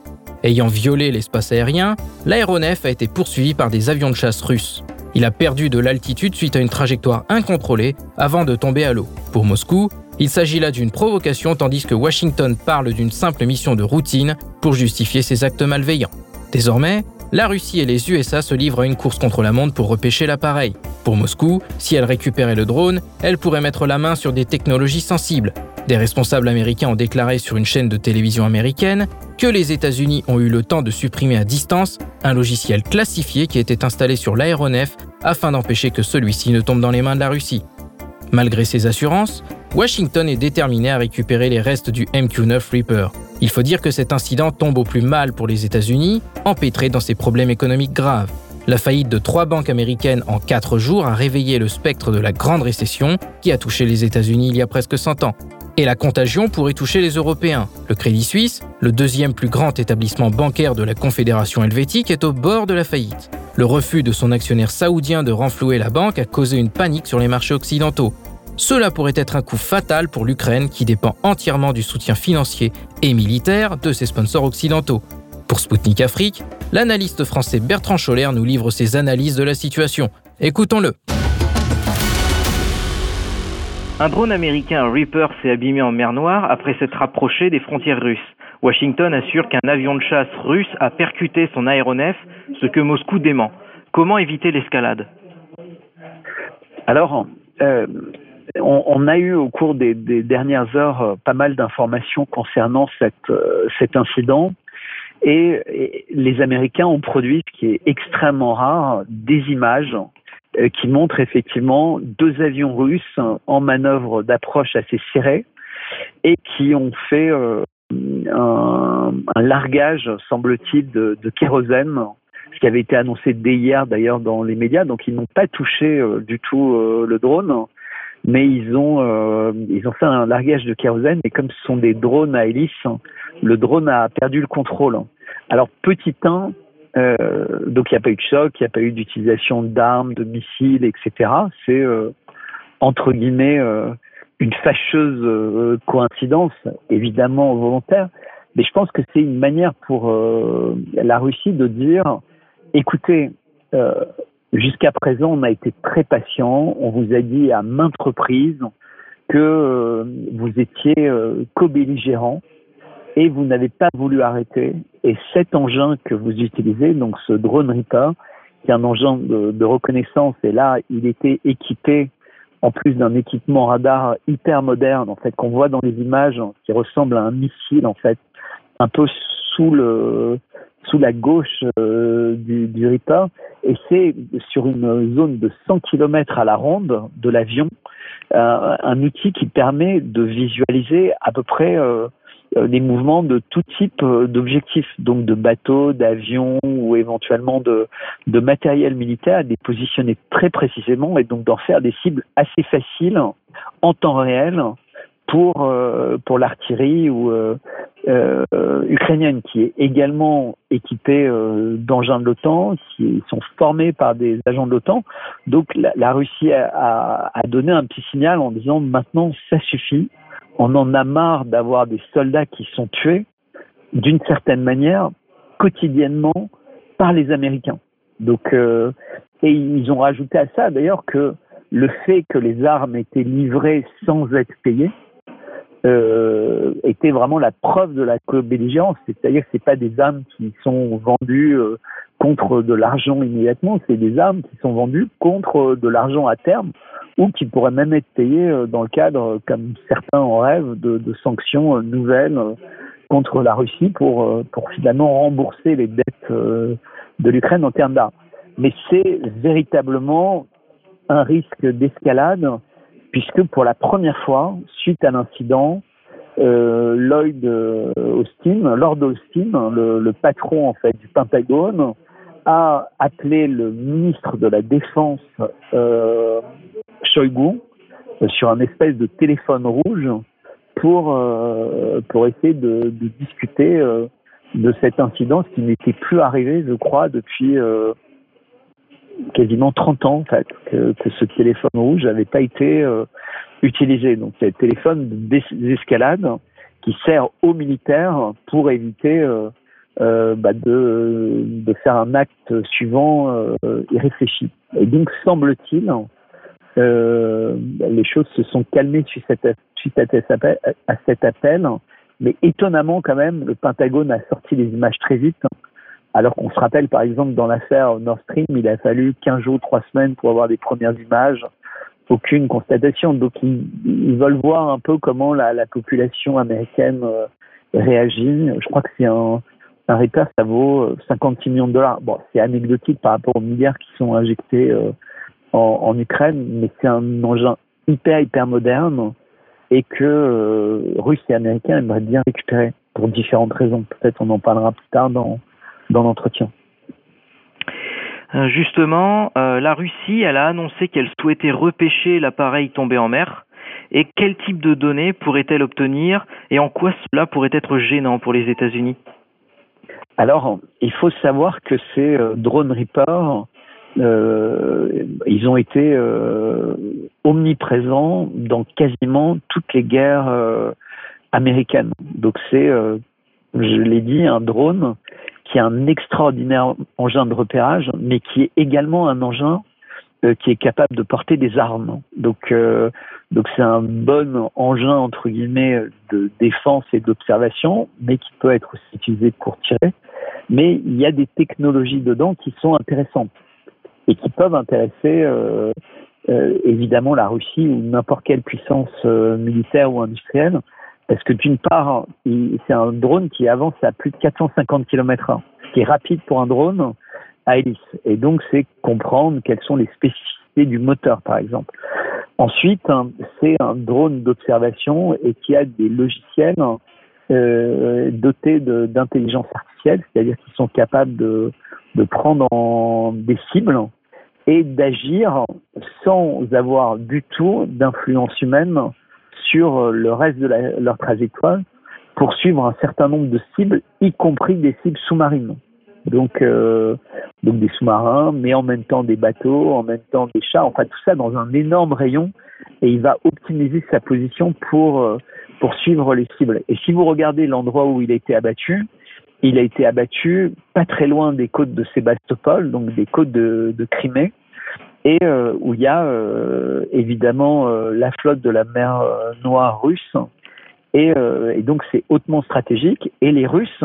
Ayant violé l'espace aérien, l'aéronef a été poursuivi par des avions de chasse russes. Il a perdu de l'altitude suite à une trajectoire incontrôlée avant de tomber à l'eau. Pour Moscou, il s'agit là d'une provocation tandis que Washington parle d'une simple mission de routine pour justifier ses actes malveillants. Désormais, la Russie et les USA se livrent à une course contre la montre pour repêcher l'appareil. Pour Moscou, si elle récupérait le drone, elle pourrait mettre la main sur des technologies sensibles. Des responsables américains ont déclaré sur une chaîne de télévision américaine que les États-Unis ont eu le temps de supprimer à distance un logiciel classifié qui était installé sur l'aéronef afin d'empêcher que celui-ci ne tombe dans les mains de la Russie. Malgré ces assurances, Washington est déterminé à récupérer les restes du MQ-9 Reaper. Il faut dire que cet incident tombe au plus mal pour les États-Unis, empêtrés dans ses problèmes économiques graves. La faillite de trois banques américaines en quatre jours a réveillé le spectre de la grande récession qui a touché les États-Unis il y a presque 100 ans. Et la contagion pourrait toucher les Européens. Le Crédit Suisse, le deuxième plus grand établissement bancaire de la Confédération helvétique, est au bord de la faillite. Le refus de son actionnaire saoudien de renflouer la banque a causé une panique sur les marchés occidentaux. Cela pourrait être un coup fatal pour l'Ukraine qui dépend entièrement du soutien financier et militaire de ses sponsors occidentaux. Pour Sputnik Afrique, l'analyste français Bertrand Scholler nous livre ses analyses de la situation. Écoutons-le. Un drone américain Reaper s'est abîmé en mer Noire après s'être rapproché des frontières russes. Washington assure qu'un avion de chasse russe a percuté son aéronef, ce que Moscou dément. Comment éviter l'escalade? Alors, euh, on, a eu au cours des, dernières heures euh, pas mal d'informations concernant euh, cet incident. Et, les Américains ont produit, ce qui est extrêmement rare, des images euh, qui montre effectivement deux avions russes en manœuvre d'approche assez serrée et qui ont fait un, largage, semble-t-il, de, kérosène, ce qui avait été annoncé dès hier d'ailleurs dans les médias. Donc ils n'ont pas touché du tout le drone, mais ils ont ils ont fait un largage de kérosène. Et comme ce sont des drones à hélice, le drone a perdu le contrôle. Alors petit 1, euh, donc il n'y a pas eu de choc, il n'y a pas eu d'utilisation d'armes, de missiles, etc. C'est euh, entre guillemets euh, une fâcheuse coïncidence, évidemment volontaire, mais je pense que c'est une manière pour la Russie de dire, écoutez, jusqu'à présent on a été très patient, on vous a dit à maintes reprises que vous étiez co-belligérant et vous n'avez pas voulu arrêter. Et cet engin que vous utilisez, donc ce drone Reaper, qui est un engin de, reconnaissance, et là, il était équipé en plus d'un équipement radar hyper moderne, en fait, qu'on voit dans les images, qui ressemble à un missile, en fait, un peu sous le sous la gauche euh, du, Reaper, et c'est sur une zone de 100 km à la ronde de l'avion, euh, un outil qui permet de visualiser à peu près euh, euh, des mouvements de tout type euh, d'objectifs, donc de bateaux, d'avions ou éventuellement de, de matériel militaire, des positionner très précisément et donc d'en faire des cibles assez faciles en temps réel pour euh, pour l'artillerie ou euh, ukrainienne qui est également équipée d'engins de l'OTAN, qui sont formés par des agents de l'OTAN. Donc la, la Russie a, a, donné un petit signal en disant maintenant ça suffit, on en a marre d'avoir des soldats qui sont tués d'une certaine manière quotidiennement par les Américains. Donc, euh, et ils ont rajouté à ça d'ailleurs que le fait que les armes étaient livrées sans être payées euh, était vraiment la preuve de la co-belligérance. C'est-à-dire que c'est pas des armes qui sont vendues euh, contre de l'argent immédiatement, c'est des armes qui sont vendues contre de l'argent à terme ou qui pourraient même être payées euh, dans le cadre, comme certains en rêvent, de, de sanctions nouvelles contre la Russie pour, pour finalement rembourser les dettes de l'Ukraine en termes d'armes. Mais c'est véritablement un risque d'escalade puisque pour la première fois, suite à l'incident, euh, Lloyd euh, Austin, Lord Austin, le, patron en fait du Pentagone, a appelé le ministre de la Défense euh, Shoigu euh, sur un espèce de téléphone rouge pour pour essayer de, de discuter de cet incident, ce qui n'était plus arrivé, je crois, depuis quasiment 30 ans en fait que, ce téléphone rouge n'avait pas été euh, utilisé. Donc c'est un téléphone d'escalade qui sert aux militaires pour éviter euh, euh, bah de, faire un acte suivant irréfléchi. Et donc semble-t-il, les choses se sont calmées suite à, suite à, cet appel, mais étonnamment quand même, le Pentagone a sorti les images très vite alors qu'on se rappelle, par exemple, dans l'affaire Nord Stream, il a fallu 15 jours, 3 semaines pour avoir des premières images, aucune constatation. Donc, ils, veulent voir un peu comment la, population américaine euh, réagit. Je crois que c'est un, un ça vaut 56 euh, millions de dollars. Bon, c'est anecdotique par rapport aux milliards qui sont injectés euh, en, Ukraine, mais c'est un engin hyper, hyper moderne et que Russes et Américains aimeraient bien récupérer pour différentes raisons. Peut-être on en parlera plus tard dans, dans l'entretien. Euh, justement, euh, la Russie, elle a annoncé qu'elle souhaitait repêcher l'appareil tombé en mer. Et quel type de données pourrait-elle obtenir et en quoi cela pourrait être gênant pour les États-Unis? Alors, il faut savoir que ces euh, drone Reaper, ils ont été omniprésents dans quasiment toutes les guerres américaines. Donc c'est, je l'ai dit, un drone qui est un extraordinaire engin de repérage, mais qui est également un engin euh, qui est capable de porter des armes. Donc, euh, donc c'est un bon engin entre guillemets de défense et d'observation, mais qui peut être aussi utilisé pour tirer. Mais il y a des technologies dedans qui sont intéressantes et qui peuvent intéresser euh, euh évidemment la Russie ou n'importe quelle puissance euh, militaire ou industrielle parce que d'une part, c'est un drone qui avance à plus de 450 km/h, ce qui est rapide pour un drone à hélice. Et donc, c'est comprendre quelles sont les spécificités du moteur, par exemple. Ensuite, hein, c'est un drone d'observation et qui a des logiciels euh, dotés d'intelligence artificielle, c'est-à-dire qu'ils sont capables de, prendre en des cibles et d'agir sans avoir du tout d'influence humaine sur euh, le reste de leur trajectoire pour suivre un certain nombre de cibles, y compris des cibles sous-marines. Donc, euh, des sous-marins, mais en même temps des bateaux, en même temps des chars, enfin tout ça dans un énorme rayon, et il va optimiser sa position pour, euh, pour suivre les cibles. Et si vous regardez l'endroit où il a été abattu, il a été abattu pas très loin des côtes de Sébastopol, donc des côtes de Crimée, et euh, où il y a euh, évidemment euh, la flotte de la mer Noire russe. Et, donc c'est hautement stratégique. Et les Russes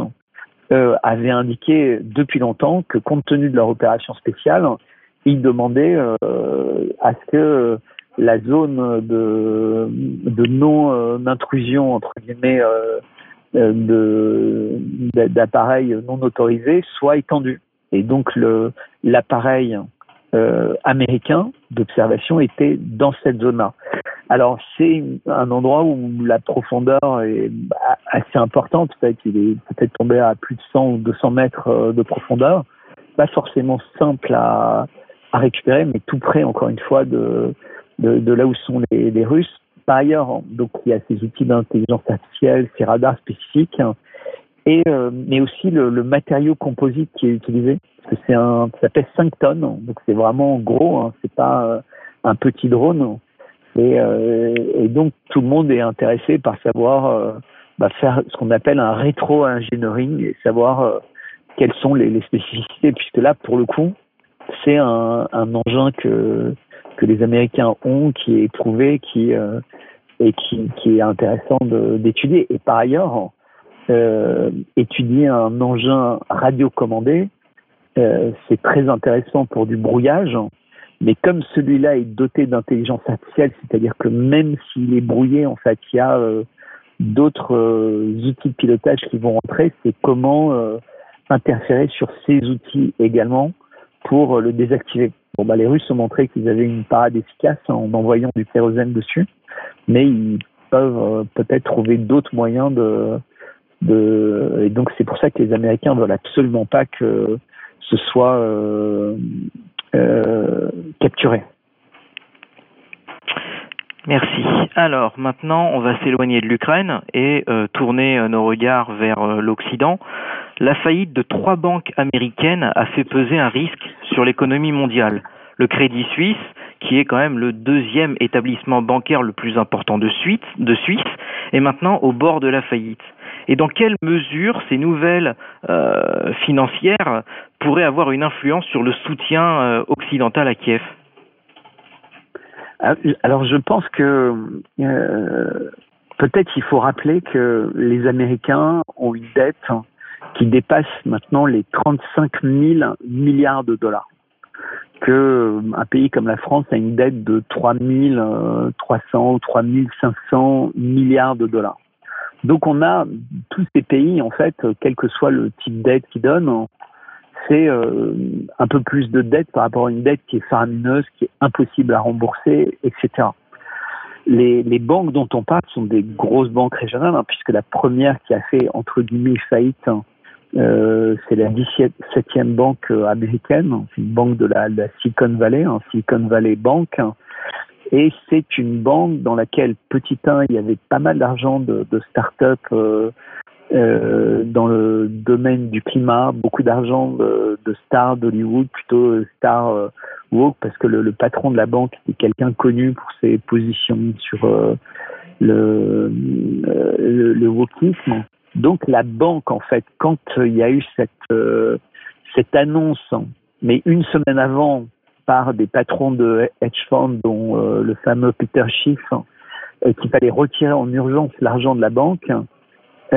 avaient indiqué depuis longtemps que compte tenu de leur opération spéciale, ils demandaient à ce que la zone de, de non-intrusion, entre guillemets, d'appareils non autorisés soit étendue. Et donc l'appareil euh, américain d'observation était dans cette zone-là. Alors c'est un endroit où la profondeur est assez importante, peut-être il est peut-être tombé à plus de 100 ou 200 mètres euh, de profondeur, pas forcément simple à, récupérer, mais tout près encore une fois de, là où sont les, les, Russes. Par ailleurs, donc il y a ces outils d'intelligence artificielle, ces radars spécifiques, et euh, mais aussi le, le, matériau composite qui est utilisé. Parce que c'est un ça pèse 5 tonnes. Donc c'est vraiment gros hein, c'est pas euh, un petit drone. Et, et, donc tout le monde est intéressé par savoir bah, faire ce qu'on appelle un rétro-engineering et savoir quelles sont les, les, spécificités, puisque là, pour le coup, c'est un, un, engin que, que les Américains ont, qui est éprouvé, qui, euh, et qui, qui, est intéressant d'étudier. Et par ailleurs, euh, étudier un engin radiocommandé, euh, c'est très intéressant pour du brouillage, mais comme celui-là est doté d'intelligence artificielle, c'est-à-dire que même s'il est brouillé, en fait, il y a euh, d'autres euh, outils de pilotage qui vont entrer, c'est comment euh, interférer sur ces outils également pour le désactiver. Bon, bah, les Russes ont montré qu'ils avaient une parade efficace en envoyant du kérosène dessus, mais ils peuvent euh, peut-être trouver d'autres moyens de, et donc c'est pour ça que les Américains veulent absolument pas que ce soit euh, euh, capturé. Merci. Alors maintenant, on va s'éloigner de l'Ukraine et euh, tourner nos regards vers l'Occident. La faillite de trois banques américaines a fait peser un risque sur l'économie mondiale. Le Crédit Suisse, qui est quand même le deuxième établissement bancaire le plus important de Suisse, est maintenant au bord de la faillite. Et dans quelle mesure ces nouvelles euh, financières pourraient avoir une influence sur le soutien euh, occidental à Kiev? Ah, alors je pense que euh, peut-être il faut rappeler que les Américains ont une dette qui dépasse maintenant les 35 000 milliards de dollars. Que un pays comme la France a une dette de 3 300 ou 3 500 milliards de dollars. Donc on a tous ces pays en fait, quel que soit le type d'aide qu'ils donnent, c'est euh, un peu plus de dette par rapport à une dette qui est faramineuse, qui est impossible à rembourser, etc. Les, les banques dont on parle sont des grosses banques régionales, hein, puisque la première qui a fait entre guillemets faillite, euh, c'est la 17e banque euh, américaine, c'est une banque de la, de la Silicon Valley, hein, Silicon Valley Bank, et c'est une banque dans laquelle petit 1 il y avait pas mal d'argent de, de start-up euh, euh, dans le domaine du climat, beaucoup d'argent de, stars d'Hollywood, plutôt stars euh, woke, parce que le, patron de la banque est quelqu'un connu pour ses positions sur euh, le, euh, le, le, wokisme. Donc la banque, en fait, quand il y a eu cette, euh, cette annonce, mais une semaine avant, par des patrons de hedge funds, dont le fameux Peter Schiff, qu'il fallait retirer en urgence l'argent de la banque,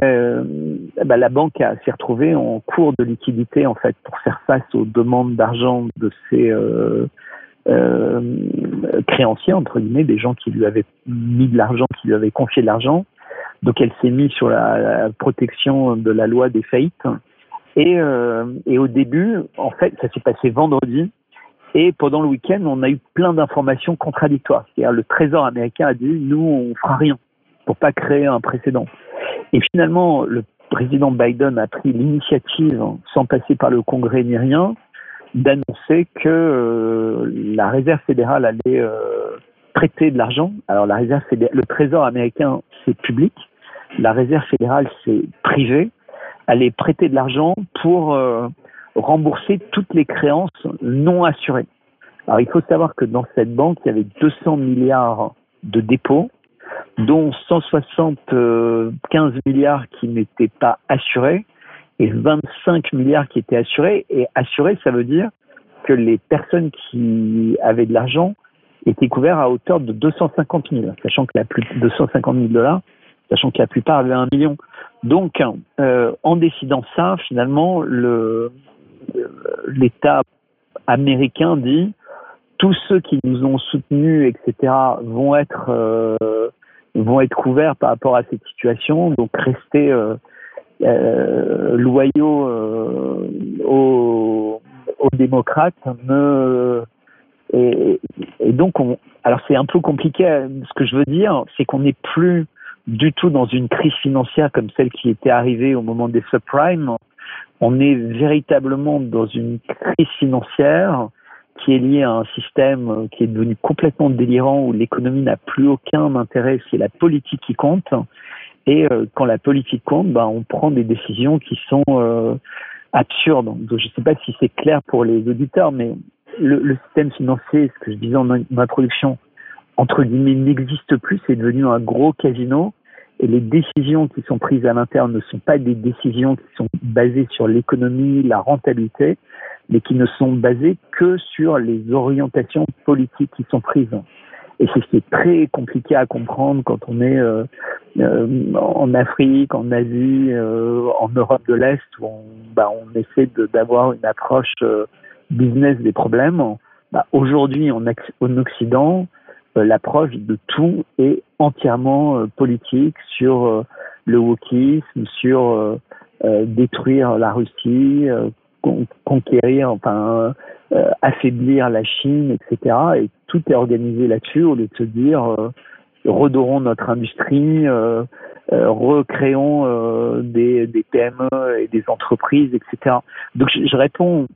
euh, bah, la banque s'est retrouvée en cours de liquidité en fait pour faire face aux demandes d'argent de ses euh, euh, créanciers entre guillemets, des gens qui lui avaient mis de l'argent, qui lui avaient confié de l'argent. Donc elle s'est mise sur la, protection de la loi des faillites. Euh, et au début, en fait, ça s'est passé vendredi. Et pendant le week-end, on a eu plein d'informations contradictoires. C'est-à-dire le Trésor américain a dit nous, on fera rien pour pas créer un précédent. Et finalement, le président Biden a pris l'initiative, sans passer par le Congrès ni rien, d'annoncer que euh, la Réserve fédérale allait euh, prêter de l'argent. Alors la Réserve fédérale, le Trésor américain, c'est public. La Réserve fédérale, c'est privé. Allait prêter de l'argent pour euh, rembourser toutes les créances non assurées. Alors il faut savoir que dans cette banque, il y avait 200 milliards de dépôts dont 175 milliards qui n'étaient pas assurés et 25 milliards qui étaient assurés. Et assurés, ça veut dire que les personnes qui avaient de l'argent étaient couvertes à hauteur de 250 000, sachant que la plus 250 000 dollars, sachant que la plupart avaient un million. Donc, euh, en décidant ça, finalement, le l'État américain dit tous ceux qui nous ont soutenus, etc., vont être euh, vont être couverts par rapport à cette situation. Donc rester euh, euh, loyaux euh, aux, aux, démocrates me et, et donc on, alors c'est un peu compliqué. Ce que je veux dire, c'est qu'on n'est plus du tout dans une crise financière comme celle qui était arrivée au moment des subprimes. On est véritablement dans une crise financière qui est lié à un système qui est devenu complètement délirant où l'économie n'a plus aucun intérêt, c'est la politique qui compte. Et euh, quand la politique compte, ben, on prend des décisions qui sont euh, absurdes. Donc, je ne sais pas si c'est clair pour les auditeurs, mais le, le, système financier, ce que je disais en, introduction, entre guillemets, n'existe plus, c'est devenu un gros casino. Et les décisions qui sont prises à l'interne ne sont pas des décisions qui sont basées sur l'économie, la rentabilité, mais qui ne sont basées que sur les orientations politiques qui sont prises. Et c'est ce qui est très compliqué à comprendre quand on est euh, euh, en Afrique, en Asie, euh, en Europe de l'Est, où on, bah, on essaie d'avoir une approche business des problèmes. Bah, Aujourd'hui, en, en Occident, l'approche de tout est entièrement politique sur le wokisme, sur détruire la Russie, conquérir, enfin euh, affaiblir la Chine, etc. Et tout est organisé là-dessus au lieu de se dire euh, redorons notre industrie, euh, recréons des, des, PME et des entreprises, etc. Donc je, je réponds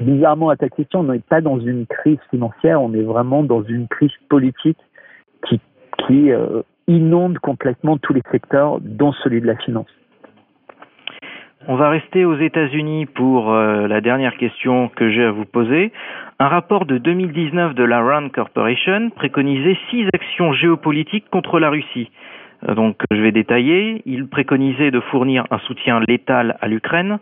bizarrement à ta question, on n'est pas dans une crise financière, on est vraiment dans une crise politique qui, qui inonde complètement tous les secteurs, dont celui de la finance. On va rester aux États-Unis pour euh, la dernière question que j'ai à vous poser. Un rapport de 2019 de la Rand Corporation préconisait six actions géopolitiques contre la Russie. Euh, donc, je vais détailler. Il préconisait de fournir un soutien létal à l'Ukraine,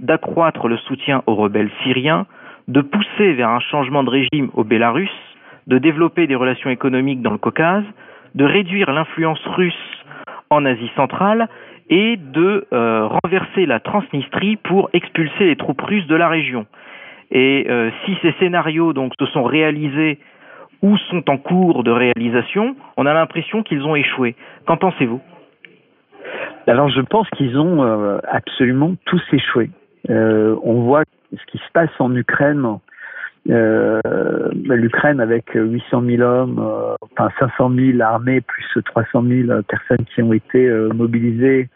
d'accroître le soutien aux rebelles syriens, de pousser vers un changement de régime au Bélarus, de développer des relations économiques dans le Caucase, de réduire l'influence russe en Asie centrale et de euh, renverser la Transnistrie pour expulser les troupes russes de la région. Et euh, si ces scénarios donc se sont réalisés ou sont en cours de réalisation, on a l'impression qu'ils ont échoué. Qu'en pensez-vous? Alors je pense qu'ils ont euh, absolument tous échoué. On voit ce qui se passe en Ukraine. L'Ukraine avec 800 000 hommes, enfin 500 000 armées plus 300 000 personnes qui ont été mobilisées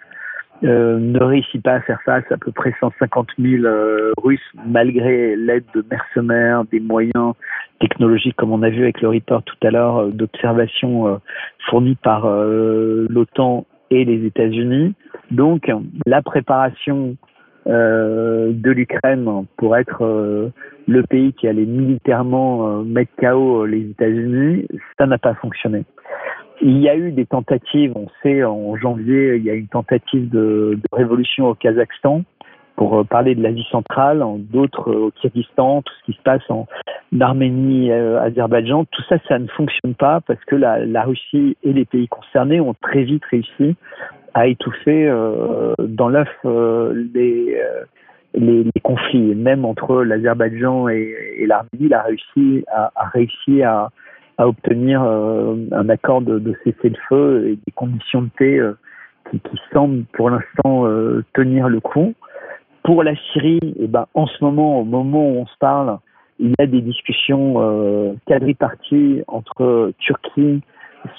euh, ne réussit pas à faire face à peu près 150 000 euh, Russes malgré l'aide de mercenaires, des moyens technologiques comme on a vu avec le Reaper tout à l'heure, euh, d'observation fournis par l'OTAN et les États-Unis. Donc la préparation de l'Ukraine pour être le pays qui allait militairement mettre KO les États-Unis, ça n'a pas fonctionné. Il y a eu des tentatives, on sait, en janvier, il y a eu une tentative de, de révolution au Kazakhstan pour euh, parler de l'Asie centrale, d'autres euh, au Kyrgyzstan, tout ce qui se passe en Arménie, euh, Azerbaïdjan, tout ça, ça ne fonctionne pas parce que la, Russie et les pays concernés ont très vite réussi à étouffer euh, dans l'œuf les, conflits. Même entre l'Azerbaïdjan et, l'Arménie, la Russie a, réussi à, obtenir un accord de, cessez-le-feu et des conditions de paix qui, semblent pour l'instant tenir le coup. Pour la Syrie, eh ben, en ce moment, au moment où on se parle, il y a des discussions euh, quadriparties entre Turquie,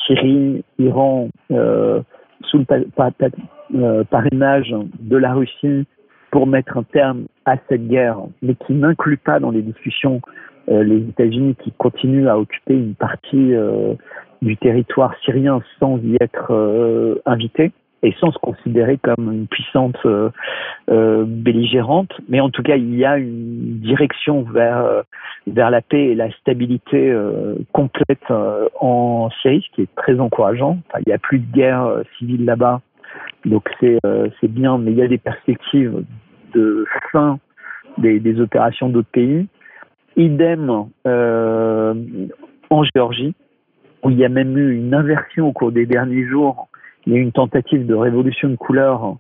Syrie, Iran, euh, sous le parrainage de la Russie pour mettre un terme à cette guerre, mais qui n'inclut pas dans les discussions euh, les États-Unis qui continuent à occuper une partie euh, du territoire syrien sans y être euh, invités et sans se considérer comme une puissance euh, belligérante. Mais en tout cas, il y a une direction vers, vers la paix et la stabilité complète en Syrie, ce qui est très encourageant. Enfin, il n'y a plus de guerre civile là-bas, donc c'est bien, mais il y a des perspectives de fin des, des opérations d'autres pays. Idem euh, en Géorgie, où il y a même eu une inversion au cours des derniers jours. Il y a eu une tentative de révolution de couleur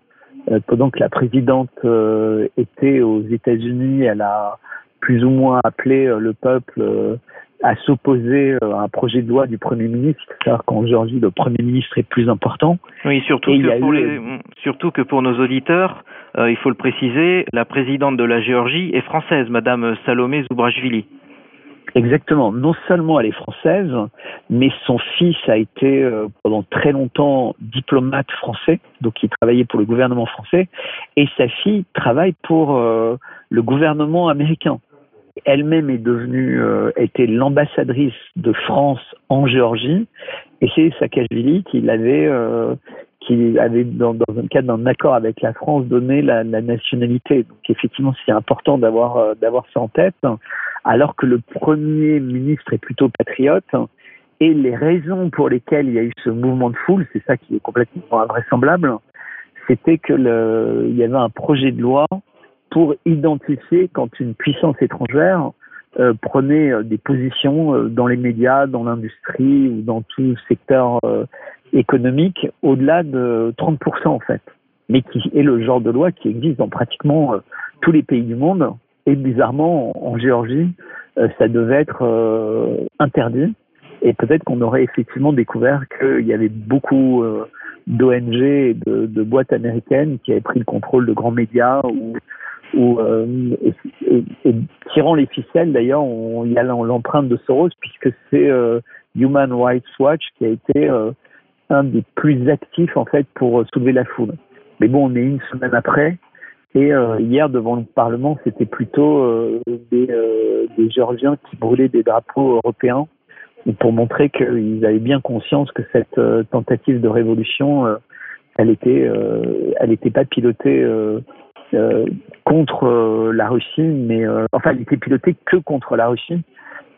euh, pendant que la présidente euh, était aux États-Unis. Elle a plus ou moins appelé euh, le peuple à s'opposer à un projet de loi du Premier ministre, c'est-à-dire qu'en Géorgie, le Premier ministre est plus important. Oui, surtout, que pour, eu... les, surtout que pour nos auditeurs, euh, il faut le préciser, la présidente de la Géorgie est française, Madame Salomé Zoubrachvili. Exactement. Non seulement elle est française, mais son fils a été euh, pendant très longtemps diplomate français, donc il travaillait pour le gouvernement français, et sa fille travaille pour euh, le gouvernement américain. Elle-même est devenue, euh, était l'ambassadrice de France en Géorgie, et c'est Saakashvili qui l'avait, euh, qui avait dans, dans un cadre d'un accord avec la France donné la, nationalité. Donc effectivement, c'est important d'avoir euh, d'avoir ça en tête. Alors que le premier ministre est plutôt patriote, Et les raisons pour lesquelles il y a eu ce mouvement de foule, c'est ça qui est complètement invraisemblable, c'était que le, il y avait un projet de loi pour identifier quand une puissance étrangère euh, prenait euh, des positions dans les médias, dans l'industrie ou dans tout secteur économique au-delà de 30% en fait, mais qui est le genre de loi qui existe dans pratiquement tous les pays du monde. Et bizarrement, en, Géorgie, ça devait être interdit. Et peut-être qu'on aurait effectivement découvert qu'il y avait beaucoup d'ONG et de, boîtes américaines qui avaient pris le contrôle de grands médias ou euh, tirant les ficelles, d'ailleurs, il y a l'empreinte de Soros, puisque c'est euh, Human Rights Watch qui a été euh, un des plus actifs, en fait, pour soulever la foule. Mais bon, on est une semaine après, et euh, hier, devant le Parlement, c'était plutôt euh, des, des Géorgiens qui brûlaient des drapeaux européens pour montrer qu'ils avaient bien conscience que cette tentative de révolution, elle était, elle n'était pas pilotée euh, contre euh, la Russie, mais euh, enfin, il était piloté que contre la Russie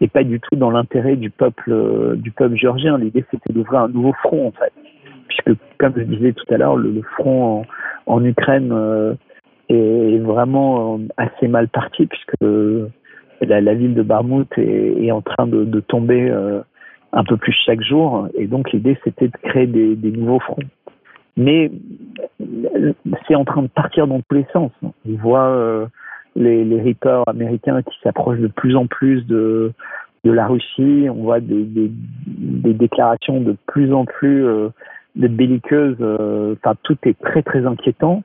et pas du tout dans l'intérêt du peuple du peuple géorgien. L'idée c'était d'ouvrir un nouveau front en fait, puisque comme je disais tout à l'heure, le, front en, en Ukraine est vraiment assez mal parti puisque la, la ville de Barmout est, est en train de, de tomber un peu plus chaque jour et donc l'idée c'était de créer des, des nouveaux fronts mais c'est en train de partir dans tous les sens. On voit euh, les, les Reapers américains qui s'approchent de plus en plus de, de la Russie. On voit des, des, des déclarations de plus en plus euh, de belliqueuses. Euh, enfin, tout est très très inquiétant.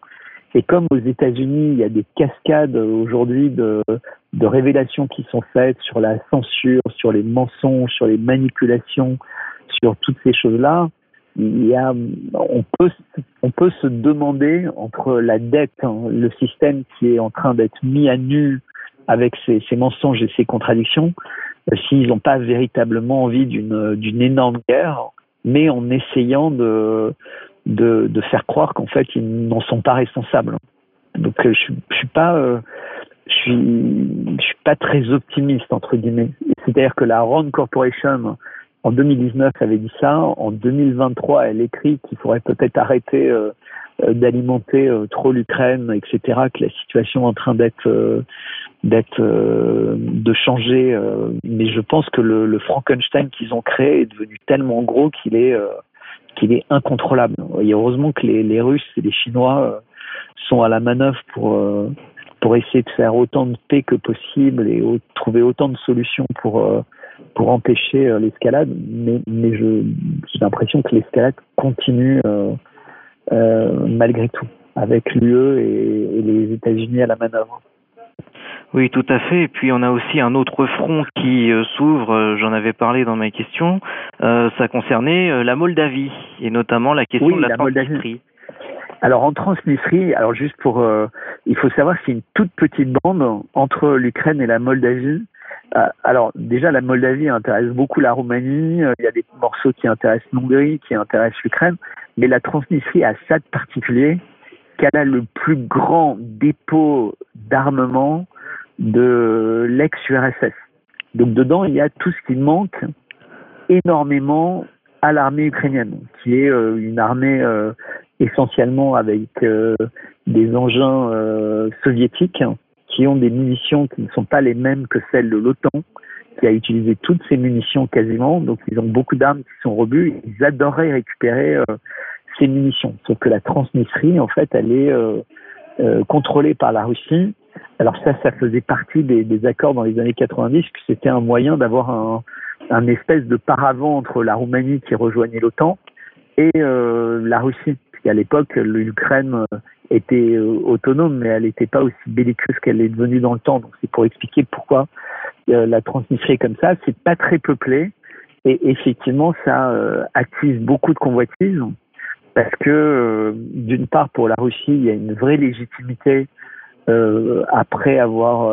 Et comme aux États-Unis, il y a des cascades aujourd'hui de, de révélations qui sont faites sur la censure, sur les mensonges, sur les manipulations, sur toutes ces choses-là, on peut, se demander entre la dette, hein, le système qui est en train d'être mis à nu avec ses, mensonges et ses contradictions, euh, s'ils n'ont pas véritablement envie d'une, d'une énorme guerre, mais en essayant de, faire croire qu'en fait ils n'en sont pas responsables. Donc euh, je, pas, euh, suis pas très optimiste entre guillemets. C'est-à-dire que la Rand Corporation en 2019, elle avait dit ça. En 2023, elle écrit qu'il faudrait peut-être arrêter euh, euh, d'alimenter euh, trop l'Ukraine, etc. Que la situation est en train d'être d'être de changer. mais je pense que le, le Frankenstein qu'ils ont créé est devenu tellement gros qu'il est qu'il est incontrôlable. Et heureusement que les, les Russes et les Chinois sont à la manœuvre pour pour essayer de faire autant de paix que possible et trouver autant de solutions pour pour empêcher euh, l'escalade, mais, mais j'ai l'impression que l'escalade continue euh, euh, malgré tout, avec l'UE et, et, les États-Unis à la manœuvre. Oui, tout à fait. Et puis on a aussi un autre front qui euh, s'ouvre. Euh, j'en avais parlé dans ma question. Euh, ça concernait la Moldavie et notamment la question oui, de la, la Transnistrie. Alors en Transnistrie, alors juste pour, il faut savoir que c'est une toute petite bande entre l'Ukraine et la Moldavie alors déjà la Moldavie intéresse beaucoup la Roumanie, euh, il y a des morceaux qui intéressent l'Hongrie, qui intéressent l'Ukraine, mais la Transnistrie a ça de particulier qu'elle a le plus grand dépôt d'armement de l'ex-URSS. Donc dedans, il y a tout ce qui manque énormément à l'armée ukrainienne, qui est euh, une armée essentiellement avec des engins soviétiques qui ont des munitions qui ne sont pas les mêmes que celles de l'OTAN, qui a utilisé toutes ces munitions quasiment. Donc ils ont beaucoup d'armes qui sont robustes. Ils adoraient récupérer euh, ces munitions. Sauf que la Transnistrie, en fait, elle est euh, euh, contrôlée par la Russie. Alors ça, ça faisait partie des, accords dans les années 90, que c'était un moyen d'avoir un, espèce de paravent entre la Roumanie qui rejoignait l'OTAN et la Russie. Puisqu'à l'époque, l'Ukraine était euh, autonome, mais elle n'était pas aussi belliqueuse qu'elle est devenue dans le temps. Donc c'est pour expliquer pourquoi euh, la Transnistrie est comme ça. C'est pas très peuplé et effectivement ça euh, attise beaucoup de convoitises parce que d'une part pour la Russie il y a une vraie légitimité après avoir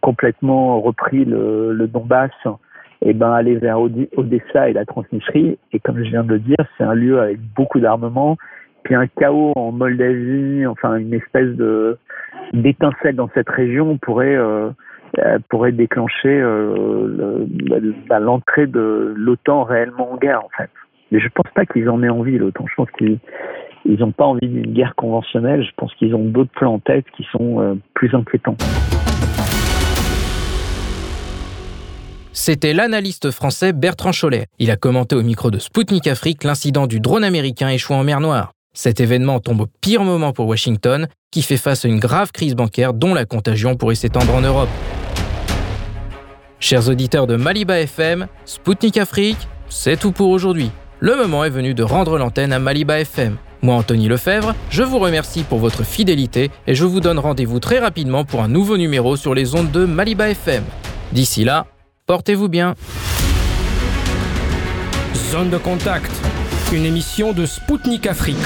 complètement repris le, Donbass et ben aller vers Odessa et la Transnistrie et comme je viens de le dire c'est un lieu avec beaucoup d'armement puis un chaos en Moldavie, enfin une espèce de d'étincelle dans cette région pourrait euh, pourrait déclencher bah, l'entrée de l'OTAN réellement en guerre, en fait. Mais je ne pense pas qu'ils en aient envie, l'OTAN. Je pense qu'ils n'ont pas envie d'une guerre conventionnelle. Je pense qu'ils ont d'autres plans en tête qui sont plus inquiétants. C'était l'analyste français Bertrand Cholet. Il a commenté au micro de Sputnik Afrique l'incident du drone américain échouant en mer Noire. Cet événement tombe au pire moment pour Washington, qui fait face à une grave crise bancaire dont la contagion pourrait s'étendre en Europe. Chers auditeurs de Maliba FM, Sputnik Afrique, c'est tout pour aujourd'hui. Le moment est venu de rendre l'antenne à Maliba FM. Moi, Anthony Lefebvre, je vous remercie pour votre fidélité et je vous donne rendez-vous très rapidement pour un nouveau numéro sur les ondes de Maliba FM. D'ici là, Portez-vous bien. Zone de contact, une émission de Spoutnik Afrique.